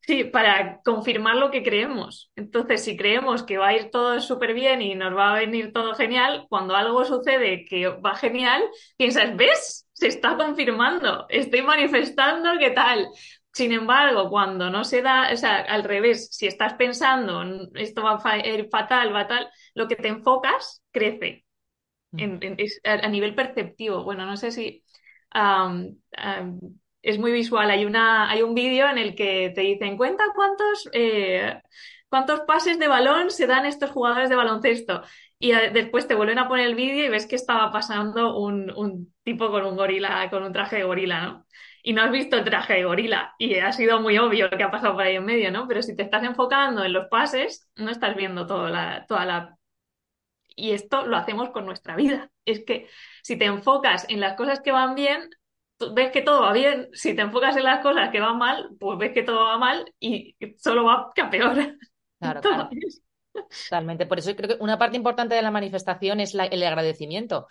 Sí, para confirmar lo que creemos. Entonces, si creemos que va a ir todo súper bien y nos va a venir todo genial, cuando algo sucede que va genial, piensas, ¿ves? Se está confirmando, estoy manifestando qué tal. Sin embargo, cuando no se da, o sea, al revés, si estás pensando esto va a ir fatal, va tal, lo que te enfocas crece mm. a, nivel perceptivo. Bueno, no sé si es muy visual. Hay, una, hay un vídeo en el que te dicen, cuenta cuántos, eh, cuántos pases de balón se dan estos jugadores de baloncesto. Y eh, después te vuelven a poner el vídeo y ves que estaba pasando un, un tipo con un gorila, con un traje de gorila, ¿no? Y no has visto el traje de gorila y ha sido muy obvio lo que ha pasado por ahí en medio, ¿no? Pero si te estás enfocando en los pases, no estás viendo toda la, toda la... Y esto lo hacemos con nuestra vida. Es que si te enfocas en las cosas que van bien, ves que todo va bien. Si te enfocas en las cosas que van mal, pues ves que todo va mal y solo va que a peor. Claro, claro. Totalmente. Por eso creo que una parte importante de la manifestación es el agradecimiento.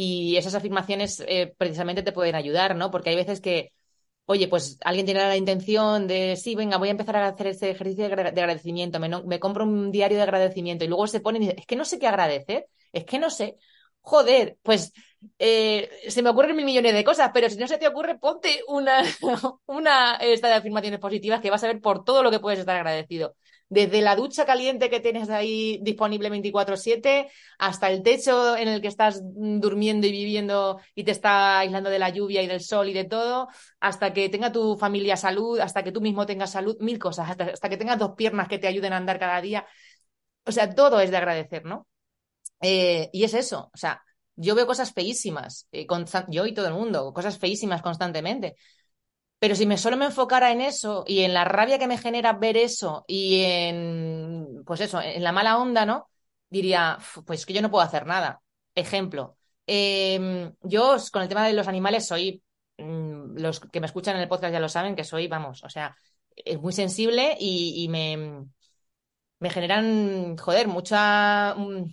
Y esas afirmaciones eh, precisamente te pueden ayudar, ¿no? Porque hay veces que, oye, pues alguien tiene la intención de, sí, venga, voy a empezar a hacer ese ejercicio de, agradecimiento, me, me, compro un diario de agradecimiento y luego se pone y dice, es que no sé qué agradecer, es que no sé. Joder, pues eh, se me ocurren mil millones de cosas, pero si no se te ocurre, ponte una, una esta de afirmaciones positivas que vas a ver por todo lo que puedes estar agradecido desde la ducha caliente que tienes ahí disponible 24/7 hasta el techo en el que estás durmiendo y viviendo y te está aislando de la lluvia y del sol y de todo, hasta que tenga tu familia salud, hasta que tú mismo tengas salud, mil cosas, hasta, que tengas dos piernas que te ayuden a andar cada día. O sea, todo es de agradecer, ¿no? Eh, y es eso, o sea, yo veo cosas feísimas, eh, yo y todo el mundo, cosas feísimas constantemente. Pero si me solo me enfocara en eso y en la rabia que me genera ver eso y en, pues eso, en la mala onda, ¿no? Diría, pues que yo no puedo hacer nada. Ejemplo, em, yo con el tema de los animales soy, mm, los que me escuchan en el podcast ya lo saben, que soy, vamos, o sea, es muy sensible y, y me, me generan, joder, mucha, mm,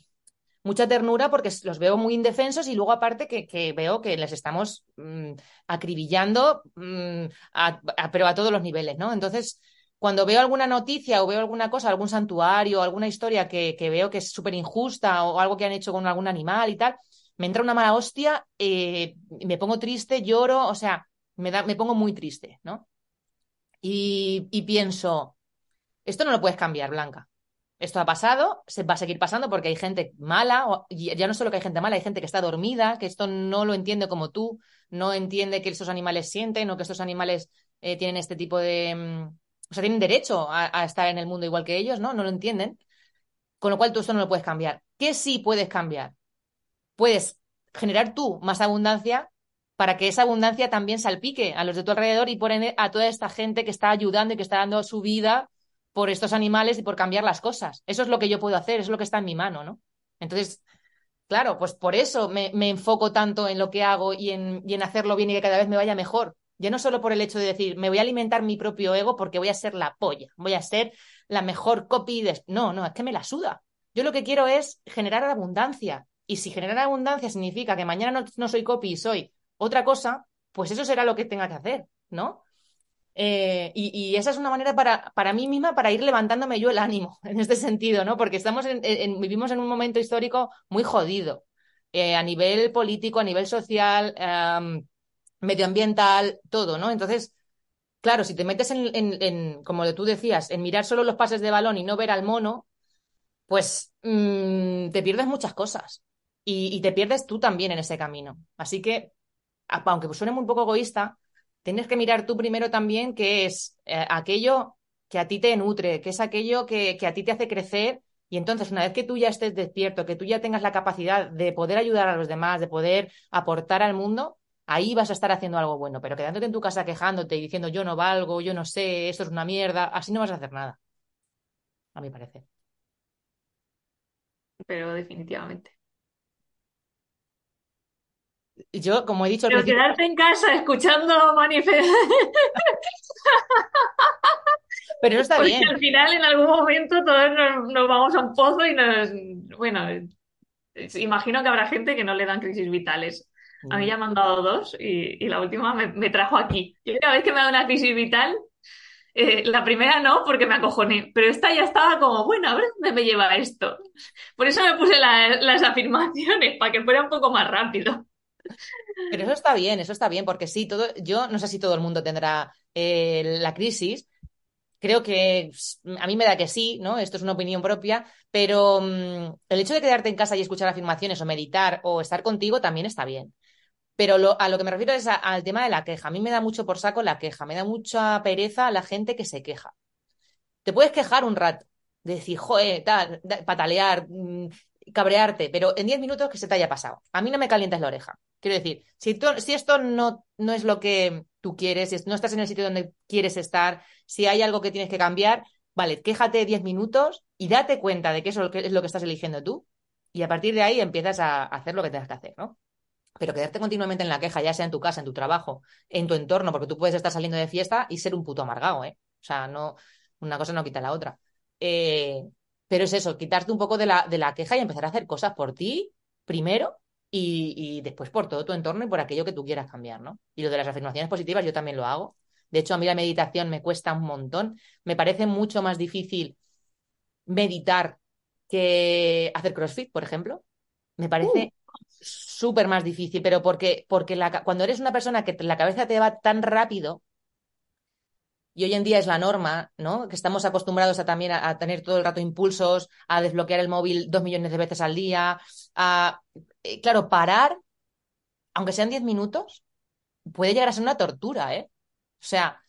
mucha ternura porque los veo muy indefensos y luego aparte que, veo que les estamos mmm, acribillando, mmm, a, pero a todos los niveles, ¿no? Entonces, cuando veo alguna noticia o veo alguna cosa, algún santuario, alguna historia que, veo que es súper injusta o algo que han hecho con algún animal y tal, me entra una mala hostia, eh, me pongo triste, lloro, o sea, me, da, me pongo muy triste, ¿no? Y pienso, esto no lo puedes cambiar, Blanca. Esto ha pasado, se va a seguir pasando porque hay gente mala, y ya no solo que hay gente mala, hay gente que está dormida, que esto no lo entiende como tú, no entiende que estos animales sienten o que estos animales eh, tienen este tipo de... Mm, o sea, tienen derecho a, estar en el mundo igual que ellos, ¿no? No lo entienden. Con lo cual tú esto no lo puedes cambiar. ¿Qué sí puedes cambiar? Puedes generar tú más abundancia para que esa abundancia también salpique a los de tu alrededor y por a toda esta gente que está ayudando y que está dando su vida por estos animales y por cambiar las cosas. Eso es lo que yo puedo hacer, es lo que está en mi mano, ¿no? Entonces, claro, pues por eso me, me enfoco tanto en lo que hago y en, y en, hacerlo bien y que cada vez me vaya mejor. Ya no solo por el hecho de decir, me voy a alimentar mi propio ego porque voy a ser la polla, voy a ser la mejor copy de... No, no, es que me la suda. Yo lo que quiero es generar abundancia. Y si generar abundancia significa que mañana no, no soy copy y soy otra cosa, pues eso será lo que tenga que hacer, ¿no? Eh, y, esa es una manera para, para mí misma para ir levantándome yo el ánimo en este sentido, ¿no? Porque estamos en, vivimos en un momento histórico muy jodido eh, a nivel político, a nivel social, medioambiental, todo, ¿no? Entonces, claro, si te metes en, en, como tú decías, en mirar solo los pases de balón y no ver al mono, pues mmm, te pierdes muchas cosas y, y te pierdes tú también en ese camino. Así que, aunque suene muy poco egoísta, tienes que mirar tú primero también qué es eh, aquello que a ti te nutre, qué es aquello que, que, a ti te hace crecer. Y entonces, una vez que tú ya estés despierto, que tú ya tengas la capacidad de poder ayudar a los demás, de poder aportar al mundo, ahí vas a estar haciendo algo bueno. Pero quedándote en tu casa quejándote y diciendo yo no valgo, yo no sé, esto es una mierda, así no vas a hacer nada. A mi parecer. Pero definitivamente. Yo, como he dicho al Pero principio... quedarte en casa escuchando manifestaciones. Pero eso está Porque bien. al final, en algún momento, todos nos, nos, vamos a un pozo y nos. Bueno, imagino que habrá gente que no le dan crisis vitales. A mí ya me han dado dos y, y la última me, me, trajo aquí. Yo cada vez que me da una crisis vital, eh, la primera no, porque me acojoné, pero esta ya estaba como, bueno, a ver dónde me lleva esto. Por eso me puse la, las afirmaciones, para que fuera un poco más rápido. Pero eso está bien, eso está bien, porque sí, todo, yo no sé si todo el mundo tendrá eh, la crisis. Creo que a mí me da que sí, ¿no? Esto es una opinión propia, pero um, el hecho de quedarte en casa y escuchar afirmaciones o meditar o estar contigo también está bien. Pero a lo que me refiero es al tema de la queja. A mí me da mucho por saco la queja, me da mucha pereza la gente que se queja. Te puedes quejar un rato, decir, joder, tal, patalear, mmm, cabrearte, pero en 10 minutos que se te haya pasado. A mí no me calientes la oreja. Quiero decir, si, esto no, no es lo que tú quieres, si no estás en el sitio donde quieres estar, si hay algo que tienes que cambiar, vale, quéjate 10 minutos y date cuenta de que eso es lo que estás eligiendo tú y a partir de ahí empiezas a hacer lo que tengas que hacer, ¿no? Pero quedarte continuamente en la queja, ya sea en tu casa, en tu trabajo, en tu entorno, porque tú puedes estar saliendo de fiesta y ser un puto amargado, ¿eh? O sea, no, una cosa no quita la otra. Eh, pero es eso, quitarte un poco de la, de la queja y empezar a hacer cosas por ti primero y, y, después por todo tu entorno y por aquello que tú quieras cambiar, ¿no? Y lo de las afirmaciones positivas yo también lo hago. De hecho, a mí la meditación me cuesta un montón. Me parece mucho más difícil meditar que hacer CrossFit, por ejemplo. Me parece uh. súper más difícil, pero porque, porque la, cuando eres una persona que la cabeza te va tan rápido, y hoy en día es la norma, ¿no? Que estamos acostumbrados a también a, tener todo el rato impulsos, a desbloquear el móvil dos millones de veces al día, a, eh, claro, parar, aunque sean diez minutos, puede llegar a ser una tortura, ¿eh? O sea,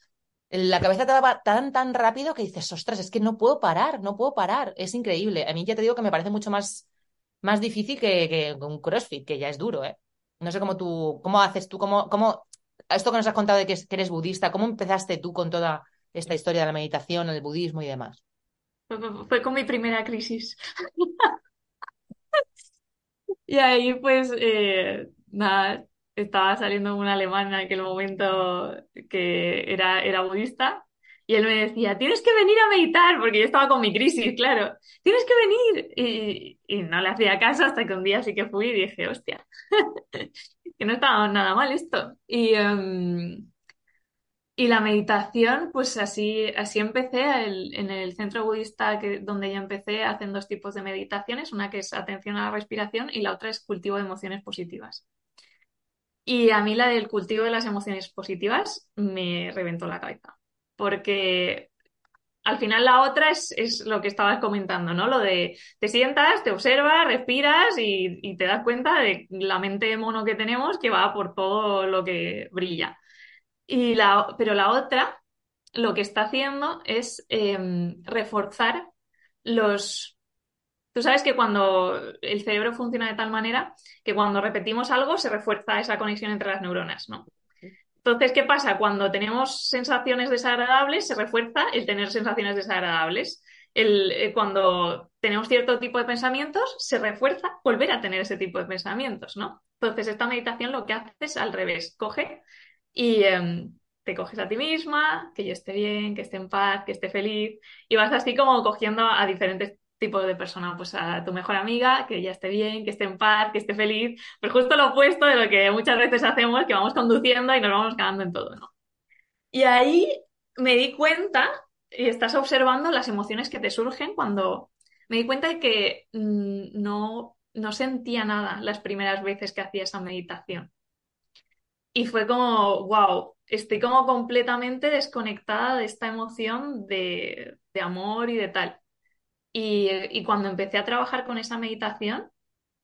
la cabeza te va tan, tan rápido que dices, ostras, es que no puedo parar, no puedo parar, es increíble. A mí ya te digo que me parece mucho más, más difícil que, que un CrossFit, que ya es duro, ¿eh? No sé cómo tú, cómo haces tú, cómo, cómo esto que nos has contado de que eres budista, ¿cómo empezaste tú con toda esta historia de la meditación, el budismo y demás? Fue con mi primera crisis. Y ahí pues eh, nada, estaba saliendo un alemán en aquel momento que era, era budista y él me decía, tienes que venir a meditar, porque yo estaba con mi crisis, claro, tienes que venir. Y, y no le hacía caso hasta que un día sí que fui y dije, hostia, que no estaba nada mal esto. Y, em, y la meditación, pues así, así empecé en el centro budista que, donde yo empecé, hacen dos tipos de meditaciones, una que es atención a la respiración y la otra es cultivo de emociones positivas. Y a mí la del cultivo de las emociones positivas me reventó la cabeza, porque al final la otra es, es lo que estabas comentando, ¿no? Lo de te sientas, te observas, respiras y, te das cuenta de la mente mono que tenemos que va por todo lo que brilla. Y la, pero la otra lo que está haciendo es em, reforzar los... Tú sabes que cuando el cerebro funciona de tal manera que cuando repetimos algo se refuerza esa conexión entre las neuronas, ¿no? Entonces, ¿qué pasa? Cuando tenemos sensaciones desagradables, se refuerza el tener sensaciones desagradables. El, eh, cuando tenemos cierto tipo de pensamientos, se refuerza volver a tener ese tipo de pensamientos, ¿no? Entonces, esta meditación lo que hace es al revés, coge y em, te coges a ti misma, que yo esté bien, que esté en paz, que esté feliz, y vas así como cogiendo a diferentes tipos de personas, pues a tu mejor amiga, que ya esté bien, que esté en paz, que esté feliz, pues justo lo opuesto de lo que muchas veces hacemos, que vamos conduciendo y nos vamos cagando en todo, ¿no? Y ahí me di cuenta, y estás observando las emociones que te surgen cuando me di cuenta de que mm, no, no sentía nada las primeras veces que hacía esa meditación. Y fue como, wow, estoy como completamente desconectada de esta emoción de, amor y de tal. Y, y, cuando empecé a trabajar con esa meditación,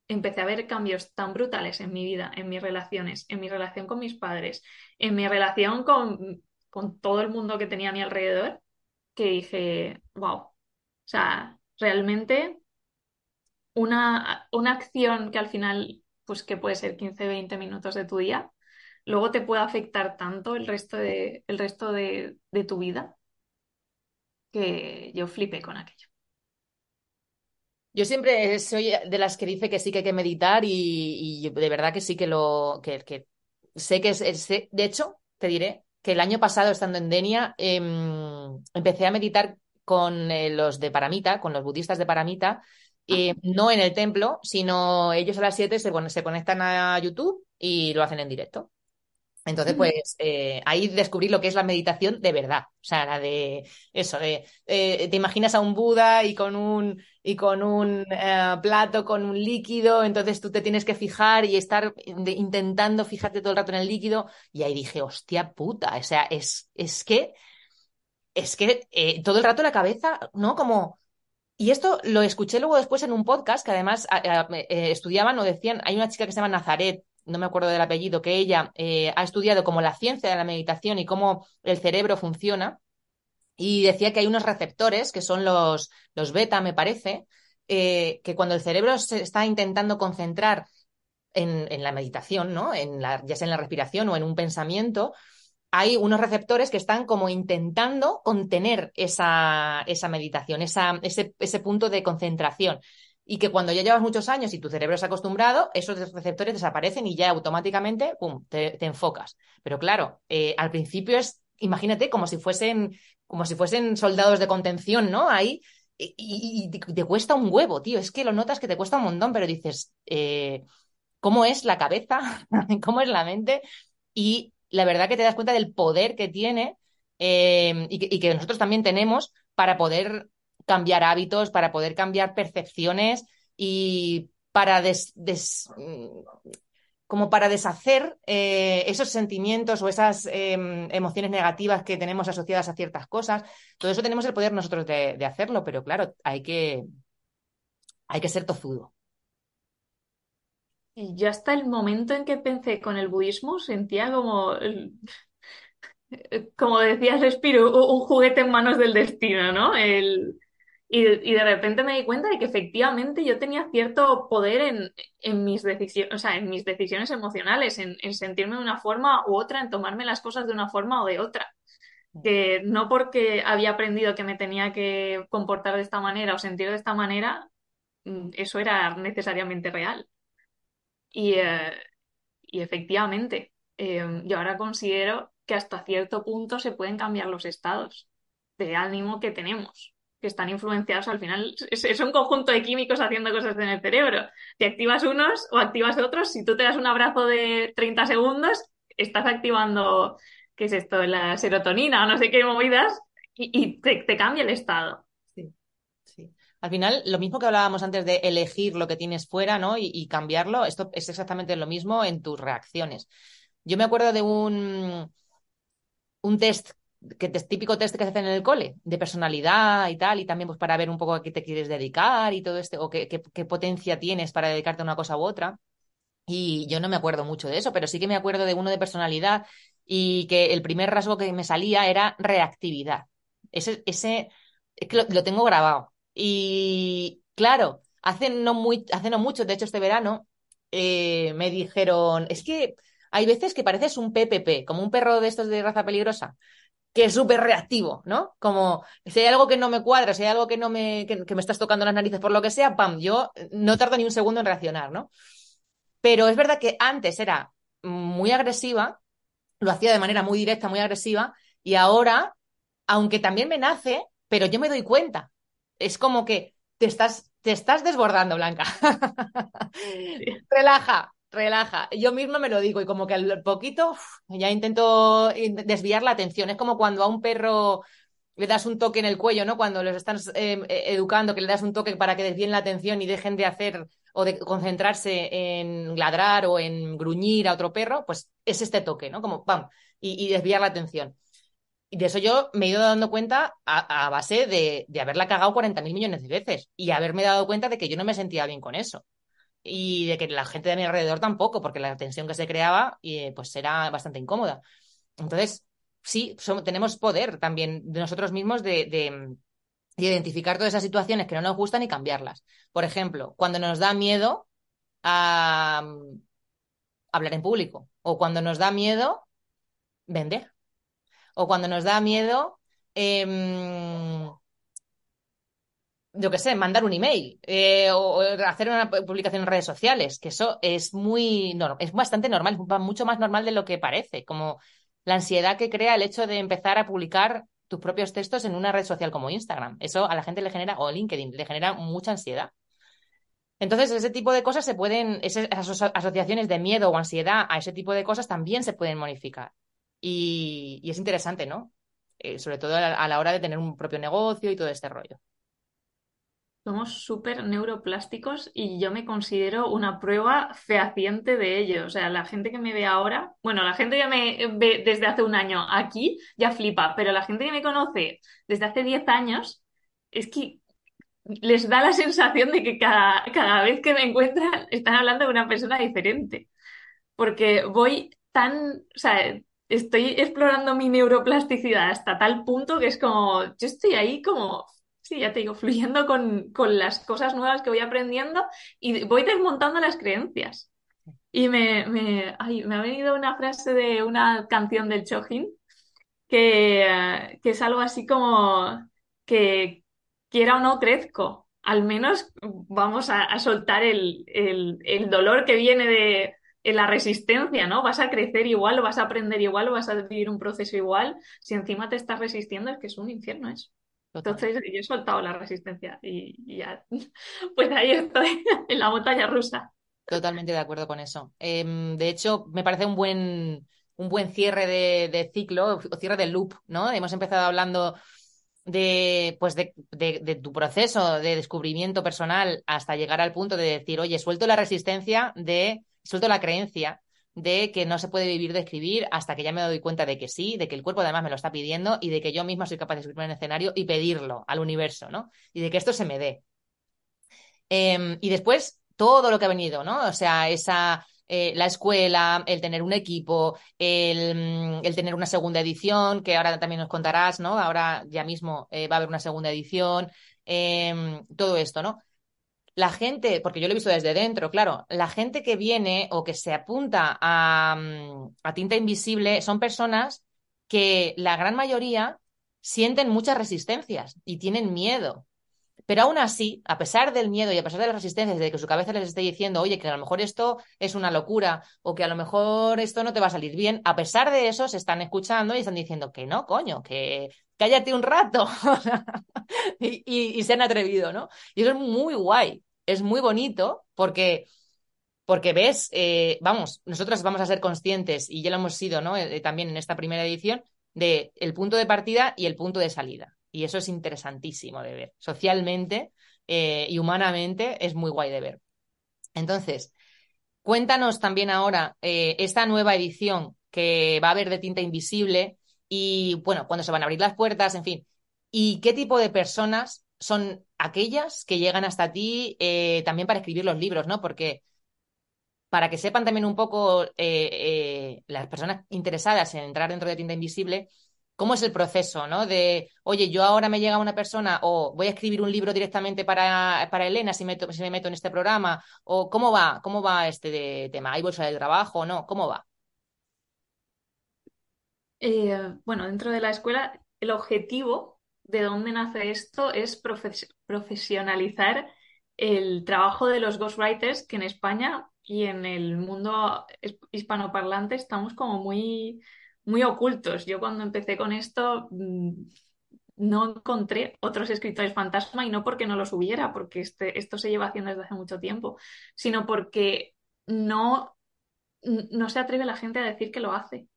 empecé a ver cambios tan brutales en mi vida, en mis relaciones, en mi relación con mis padres, en mi relación con, con todo el mundo que tenía a mi alrededor, que dije, wow, o sea, realmente una, una acción que al final, pues que puede ser 15, 20 minutos de tu día, luego te puede afectar tanto el resto de, el resto de, tu vida que yo flipé con aquello. Yo siempre soy de las que dice que sí que hay que meditar y, de verdad que sí que lo que, sé que es, de hecho te diré que el año pasado estando en Denia em, empecé a meditar con eh, los de Paramita, con los budistas de Paramita, eh, no en el templo, sino ellos a las 7 se, se conectan a YouTube y lo hacen en directo. Entonces, pues eh, ahí descubrí lo que es la meditación de verdad. O sea, la de eso, de eh, te imaginas a un Buda y con un, y con un eh, plato, con un líquido, entonces tú te tienes que fijar y estar intentando fijarte todo el rato en el líquido. Y ahí dije, hostia puta, o sea, es, es que, es que todo el rato la cabeza, ¿no? Como. Y esto lo escuché luego después en un podcast que además estudiaban o decían, hay una chica que se llama Nazaret, no me acuerdo del apellido, que ella eh, ha estudiado como la ciencia de la meditación y cómo el cerebro funciona. Y decía que hay unos receptores, que son los, los beta, me parece, eh, que cuando el cerebro se está intentando concentrar en, en la meditación, ¿no? En la, ya sea en la respiración o en un pensamiento, hay unos receptores que están como intentando contener esa, esa meditación, esa, ese, ese punto de concentración y que cuando ya llevas muchos años y tu cerebro ha acostumbrado, esos receptores desaparecen y ya automáticamente, ¡pum!, te, enfocas. Pero claro, eh, al principio es, imagínate, como si fuesen, como si fuesen soldados de contención, ¿no? Ahí, y, te cuesta un huevo, tío. Es que lo notas que te cuesta un montón, pero dices, eh, ¿cómo es la cabeza? ¿Cómo es la mente? Y la verdad que te das cuenta del poder que tiene eh, y que nosotros también tenemos para poder cambiar hábitos, para poder cambiar percepciones y para como para deshacer eh, esos sentimientos o esas em, emociones negativas que tenemos asociadas a ciertas cosas. Todo eso tenemos el poder nosotros de, hacerlo, pero claro, hay que, hay que ser tozudo. Y yo hasta el momento en que pensé con el budismo sentía como, como decía Respiro, un juguete en manos del destino, ¿no? El, Y, y, de repente me di cuenta de que efectivamente yo tenía cierto poder en, en mis decisiones, o sea, en mis decisiones emocionales, en, en, sentirme de una forma u otra, en tomarme las cosas de una forma o de otra. Que no porque había aprendido que me tenía que comportar de esta manera o sentir de esta manera, mm, eso era necesariamente real. Y, eh, y efectivamente, eh, yo ahora considero que hasta cierto punto se pueden cambiar los estados de ánimo que tenemos que están influenciados al final. Es, un conjunto de químicos haciendo cosas en el cerebro. Te activas unos o activas otros. Si tú te das un abrazo de 30 segundos, estás activando, ¿qué es esto? La serotonina o no sé qué movidas y, te, cambia el estado. Sí, sí. Al final, lo mismo que hablábamos antes de elegir lo que tienes fuera, ¿no? Y, y cambiarlo, esto es exactamente lo mismo en tus reacciones. Yo me acuerdo de un, un test que te, típico test que se hacen en el cole, de personalidad y tal, y también pues para ver un poco a qué te quieres dedicar y todo esto, o qué, qué, qué, potencia tienes para dedicarte a una cosa u otra. Y yo no me acuerdo mucho de eso, pero sí que me acuerdo de uno de personalidad y que el primer rasgo que me salía era reactividad. Ese, ese es que lo, lo tengo grabado. Y claro, hace no, muy, hace no mucho, de hecho este verano, eh, me dijeron, es que hay veces que pareces un PPP, como un perro de estos de raza peligrosa que es súper reactivo, ¿no? Como si hay algo que no me cuadra, si hay algo que no me, que, que, me estás tocando las narices por lo que sea, pam, yo no tardo ni un segundo en reaccionar, ¿no? Pero es verdad que antes era muy agresiva, lo hacía de manera muy directa, muy agresiva, y ahora, aunque también me nace, pero yo me doy cuenta. Es como que te estás, te estás desbordando, Blanca. Relaja, relaja. Yo misma me lo digo y como que al poquito ya intento desviar la atención. Es como cuando a un perro le das un toque en el cuello, ¿no? Cuando los estás eh, educando, que le das un toque para que desvíen la atención y dejen de hacer o de concentrarse en ladrar o en gruñir a otro perro, pues es este toque, ¿no? Como ¡pam! Y, y desviar la atención. Y de eso yo me he ido dando cuenta a, a base de, de haberla cagado 40.000 millones de veces y haberme dado cuenta de que yo no me sentía bien con eso y de que la gente de mi alrededor tampoco, porque la tensión que se creaba eh, pues era bastante incómoda. Entonces, sí, somos, tenemos poder también de nosotros mismos de, de, de, identificar todas esas situaciones que no nos gustan y cambiarlas. Por ejemplo, cuando nos da miedo a um, hablar en público, o cuando nos da miedo vender, o cuando nos da miedo... Eh, yo qué sé, mandar un email eh, o, hacer una publicación en redes sociales, que eso es muy, no, es bastante normal, es mucho más normal de lo que parece, como la ansiedad que crea el hecho de empezar a publicar tus propios textos en una red social como Instagram. Eso a la gente le genera, o LinkedIn, le genera mucha ansiedad. Entonces, ese tipo de cosas se pueden, esas asociaciones de miedo o ansiedad a ese tipo de cosas también se pueden modificar. Y, es interesante, ¿no? Eh, sobre todo a la hora de tener un propio negocio y todo este rollo somos súper neuroplásticos y yo me considero una prueba fehaciente de ello. O sea, la gente que me ve ahora, bueno, la gente que me ve desde hace un año aquí ya flipa, pero la gente que me conoce desde hace 10 años es que les da la sensación de que cada, cada vez que me encuentran están hablando de una persona diferente. Porque voy tan, o sea, estoy explorando mi neuroplasticidad hasta tal punto que es como, yo estoy ahí como sí, ya te digo, fluyendo con, con, las cosas nuevas que voy aprendiendo y voy desmontando las creencias. Y me, me, ha venido una frase de una canción del Chojin que, que es algo así como que quiera o no crezco. Al menos vamos a, soltar el, el, dolor que viene de, en la resistencia, ¿no? Vas a crecer igual, vas a aprender igual, vas a vivir un proceso igual. Si encima te estás resistiendo, es que es un infierno eso. Entonces yo he soltado la resistencia y, y, ya, pues ahí estoy, en la montaña rusa. Totalmente de acuerdo con eso. Eh, de hecho, me parece un buen, un buen cierre de, de, ciclo, o cierre del loop, ¿no? Hemos empezado hablando de, pues de, de, de, tu proceso de descubrimiento personal hasta llegar al punto de decir, oye, suelto la resistencia de, suelto la creencia de que no se puede vivir de escribir hasta que ya me doy cuenta de que sí, de que el cuerpo además me lo está pidiendo y de que yo misma soy capaz de escribir en escenario y pedirlo al universo, ¿no? Y de que esto se me dé. Eh, y después todo lo que ha venido, ¿no? O sea, esa, eh, la escuela, el tener un equipo, el, el, tener una segunda edición, que ahora también nos contarás, ¿no? Ahora ya mismo eh, va a haber una segunda edición, em, todo esto, ¿no? La gente, porque yo lo he visto desde dentro, claro, la gente que viene o que se apunta a, mm, a tinta invisible son personas que la gran mayoría sienten muchas resistencias y tienen miedo. Pero aún así, a pesar del miedo y a pesar de las resistencias, de que su cabeza les esté diciendo, oye, que a lo mejor esto es una locura o que a lo mejor esto no te va a salir bien, a pesar de eso se están escuchando y están diciendo que no, coño, que cállate un rato y, se han atrevido, ¿no? Y eso es muy guay, es muy bonito porque porque ves, eh, vamos, nosotros vamos a ser conscientes, y ya lo hemos sido, ¿no? Eh, también en esta primera edición, de el punto de partida y el punto de salida. Y eso es interesantísimo de ver. Socialmente eh, y humanamente es muy guay de ver. Entonces, cuéntanos también ahora eh, esta nueva edición que va a haber de tinta invisible y, bueno, cuándo se van a abrir las puertas, en fin. ¿Y qué tipo de personas son aquellas que llegan hasta ti eh, también para escribir los libros, ¿no? Porque para que sepan también un poco las personas interesadas en entrar dentro de Tinta Invisible, cómo es el proceso, ¿no? De, oye, yo ahora me llega una persona o voy a escribir un libro directamente para, para Elena si, meto, si me meto en este programa, o cómo va, cómo va este tema, ¿hay bolsa de trabajo o no? ¿Cómo va? Eh, bueno, dentro de la escuela, el objetivo de dónde nace esto es profes profesionalizar el trabajo de los ghostwriters, que en España y en el mundo hispanoparlante estamos como muy, muy ocultos. Yo cuando empecé con esto mm, no encontré otros escritores fantasma y no porque no los hubiera, porque este, esto se lleva haciendo desde hace mucho tiempo, sino porque no, no se atreve la gente a decir que lo hace.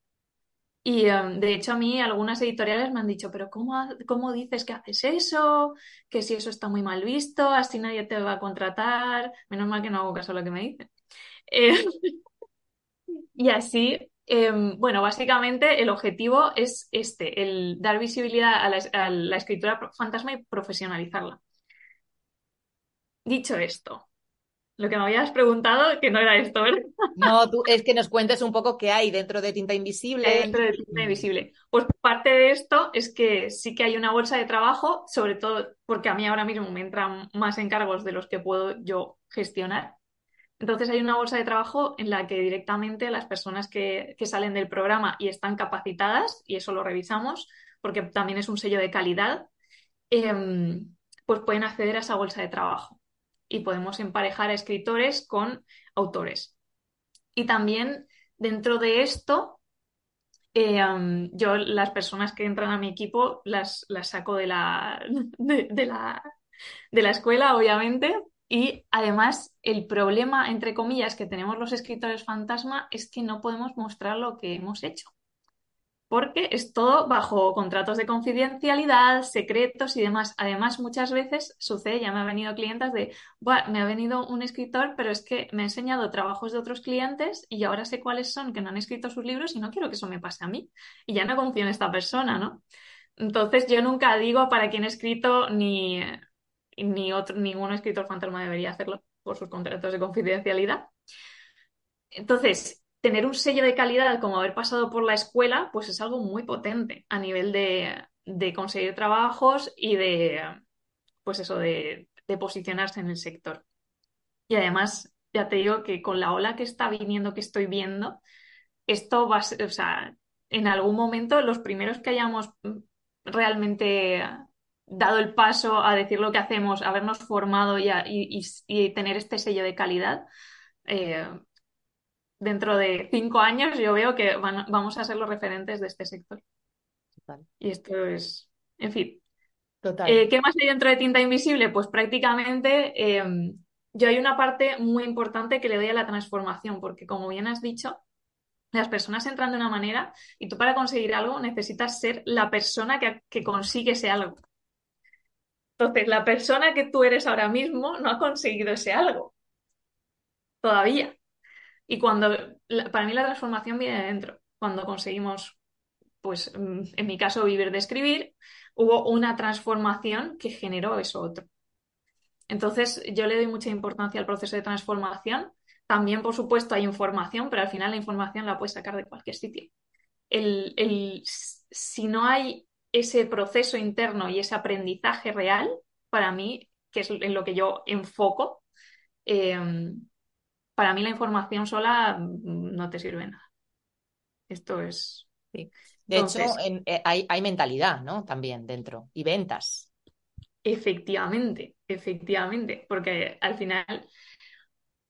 Y um, de hecho a mí algunas editoriales me han dicho, pero cómo, ¿cómo dices que haces eso? Que si eso está muy mal visto, así nadie te va a contratar. Menos mal que no hago caso a lo que me dicen. Eh, y así, em, bueno, básicamente el objetivo es este, el dar visibilidad a la, a la escritura fantasma y profesionalizarla. Dicho esto, lo que me habías preguntado, que no era esto, ¿verdad? No, tú es que nos cuentes un poco qué hay dentro de Tinta Invisible. Dentro de Tinta Invisible. Pues parte de esto es que sí que hay una bolsa de trabajo, sobre todo porque a mí ahora mismo me entran más encargos de los que puedo yo gestionar. Entonces hay una bolsa de trabajo en la que directamente las personas que, salen del programa y están capacitadas, y eso lo revisamos, porque también es un sello de calidad, eh, pues pueden acceder a esa bolsa de trabajo y podemos emparejar a escritores con autores. Y también dentro de esto, um, yo las personas que entran a mi equipo las, saco de la, de, la, de la escuela, obviamente. Y además, el problema, entre comillas, que tenemos los escritores fantasma es que no podemos mostrar lo que hemos hecho porque es todo bajo contratos de confidencialidad, secretos y demás. Además, muchas veces sucede, ya me han venido clientes de, me ha venido un escritor, pero es que me ha enseñado trabajos de otros clientes y ahora sé cuáles son que no han escrito sus libros y no quiero que eso me pase a mí. Y ya no confío en esta persona, ¿no? Entonces, yo nunca digo para quién he escrito ni, ni otro, ningún escritor fantasma debería hacerlo por sus contratos de confidencialidad. Entonces, tener un sello de calidad como haber pasado por la escuela, pues es algo muy potente a nivel de, de conseguir trabajos y de, pues eso, de, de, posicionarse en el sector. Y además, ya te digo que con la ola que está viniendo, que estoy viendo, esto va a ser, o sea, en algún momento los primeros que hayamos realmente dado el paso a decir lo que hacemos, habernos formado y, a, y, y tener este sello de calidad, eh, dentro de cinco años yo veo que van, vamos a ser los referentes de este sector. Total. Y esto es, en fin. Total. Eh, ¿Qué más hay dentro de Tinta Invisible? Pues prácticamente eh, yo hay una parte muy importante que le doy a la transformación, porque como bien has dicho, las personas entran de una manera y tú para conseguir algo necesitas ser la persona que, que consigue ese algo. Entonces, la persona que tú eres ahora mismo no ha conseguido ese algo. Todavía. Y cuando, para mí la transformación viene de dentro, cuando conseguimos, pues mm, en mi caso, vivir de escribir, hubo una transformación que generó eso otro. Entonces, yo le doy mucha importancia al proceso de transformación. También, por supuesto, hay información, pero al final la información la puedes sacar de cualquier sitio. El, el, si no hay ese proceso interno y ese aprendizaje real, para mí, que es en lo que yo enfoco, eh, para mí la información sola no te sirve nada. Esto es... Sí. De hecho, en, eh, hay, hay mentalidad, ¿no? También dentro. Y ventas. Efectivamente, efectivamente, porque al final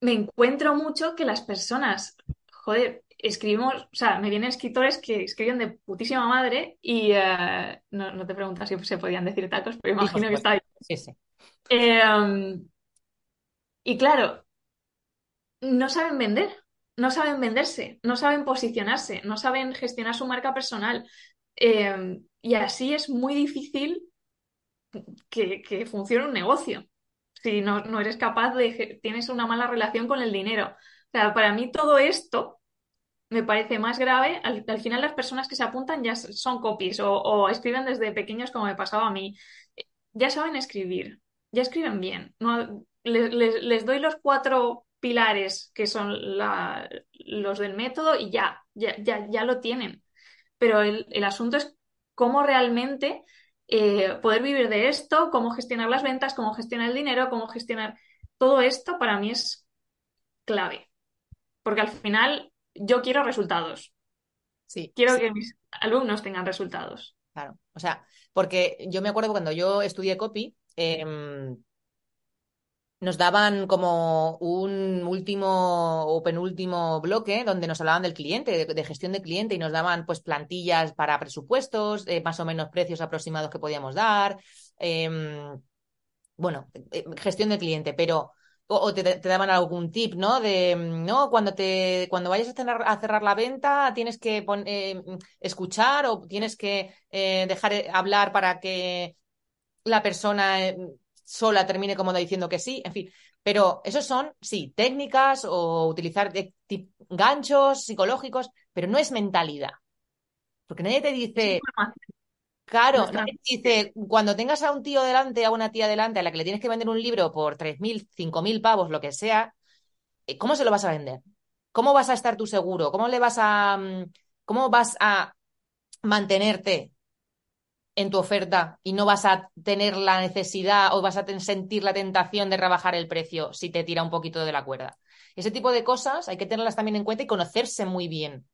me encuentro mucho que las personas, joder, escribimos, o sea, me vienen escritores que escriben de putísima madre y eh, no, te preguntas si se podían decir tacos, pero imagino que está ahí. Sí, sí. Eh, y claro, no saben vender, no saben venderse, no saben posicionarse, no saben gestionar su marca personal. Eh, y así es muy difícil que, que funcione un negocio si no, no eres capaz de, tienes una mala relación con el dinero. O sea, para mí todo esto me parece más grave. Al, final las personas que se apuntan ya son copies o, escriben desde pequeños como me pasaba a mí. Ya saben escribir, ya escriben bien. No, les, doy los cuatro pilares que son los del método y ya, ya, ya, lo tienen. Pero el, el asunto es cómo realmente eh, poder vivir de esto, cómo gestionar las ventas, cómo gestionar el dinero, cómo gestionar todo esto para mí es clave. Porque al final yo quiero resultados. Sí. Quiero que mis alumnos tengan resultados. Claro. O sea, porque yo me acuerdo cuando yo estudié copy, em, nos daban como un último o penúltimo bloque donde nos hablaban del cliente, de, gestión de cliente y nos daban pues plantillas para presupuestos, eh, más o menos precios aproximados que podíamos dar, em, bueno, eh, gestión de cliente, pero o, te, daban algún tip, ¿no? De, ¿no? Cuando te, cuando vayas a, a cerrar la venta, tienes que eh, escuchar o tienes que dejar hablar para que la persona sola termine como diciendo que sí, en fin. Pero esos son, sí, técnicas o utilizar ganchos psicológicos, pero no es mentalidad. Porque nadie te dice, Claro, dice, cuando tengas a un tío delante, a una tía delante, a la que le tienes que vender un libro por 3.000, 5.000 pavos, lo que sea, eh, ¿cómo se lo vas a vender? ¿Cómo vas a estar tú seguro? ¿Cómo le vas a, mm, cómo vas a mantenerte en tu oferta y no vas a tener la necesidad o vas a sentir la tentación de rebajar el precio si te tira un poquito de la cuerda. Ese tipo de cosas hay que tenerlas también en cuenta y conocerse muy bien.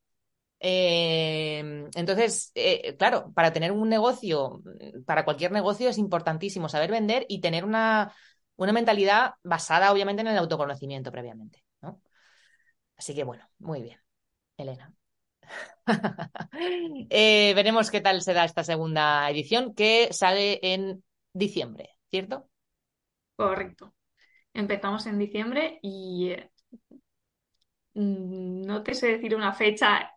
Eh, entonces, eh, claro, para tener un negocio, para cualquier negocio es importantísimo saber vender y tener una, una mentalidad basada obviamente en el autoconocimiento previamente. Así que bueno, muy bien, Elena. Eh, veremos qué tal se da esta segunda edición que sale en diciembre, ¿cierto? Correcto. Empezamos en diciembre y mm, no te sé decir una fecha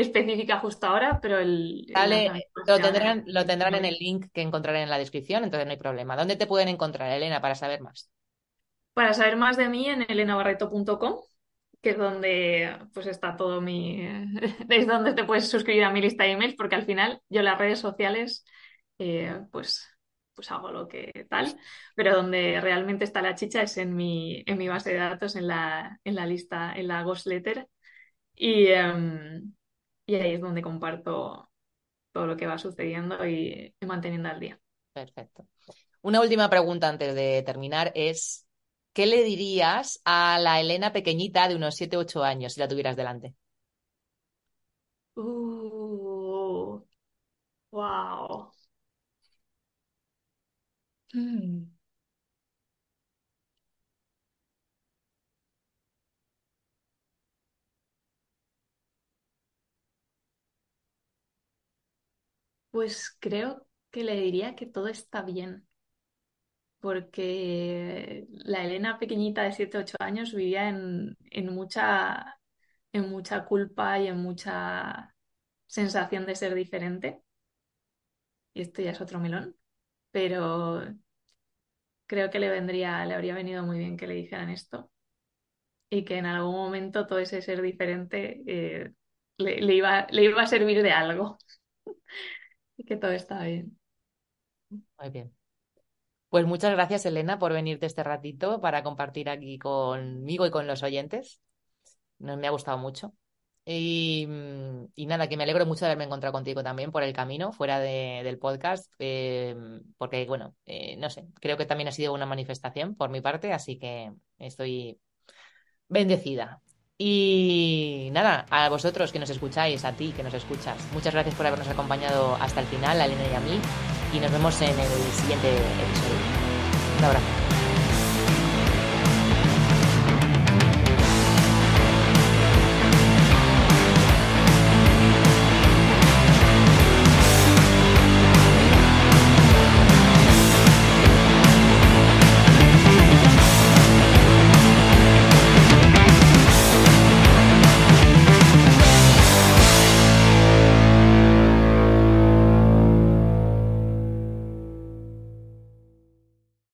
específica justo ahora, pero el... lo tendrán, lo tendrán en el link que encontrarán en la descripción, entonces no hay problema. ¿Dónde te pueden encontrar, Elena, para saber más? Para saber más de mí en elenabarreto.com que es donde pues está todo mi... es donde te puedes suscribir a mi lista de emails, porque al final yo las redes sociales eh, pues, pues hago lo que tal, pero donde realmente está la chicha es en mi, en mi base de datos, en la, en la lista, en la Ghost Letter, y, em, y ahí es donde comparto todo lo que va sucediendo y, y manteniendo al día. Perfecto. Una última pregunta antes de terminar es, ¿qué le dirías a la Elena pequeñita de unos 7, 8 años si la tuvieras delante? Uh, wow. Hmm. Pues creo que le diría que todo está bien porque la Elena pequeñita de 7, 8 años vivía en, mucha, en mucha culpa y en mucha sensación de ser diferente. Y esto ya es otro melón, pero creo que le vendría, le habría venido muy bien que le dijeran esto y que en algún momento todo ese ser diferente eh, le, iba, le iba a servir de algo y que todo está bien. Muy bien. Pues muchas gracias, Elena, por venirte este ratito para compartir aquí conmigo y con los oyentes. Me ha gustado mucho. Y, y, nada, que me alegro mucho de haberme encontrado contigo también por el camino, fuera de, del podcast, eh, porque, bueno, eh, no sé, creo que también ha sido una manifestación por mi parte, así que estoy bendecida. Y nada, a vosotros que nos escucháis, a ti que nos escuchas, muchas gracias por habernos acompañado hasta el final, a Elena y a mí, y nos vemos en el siguiente episodio. Un abrazo.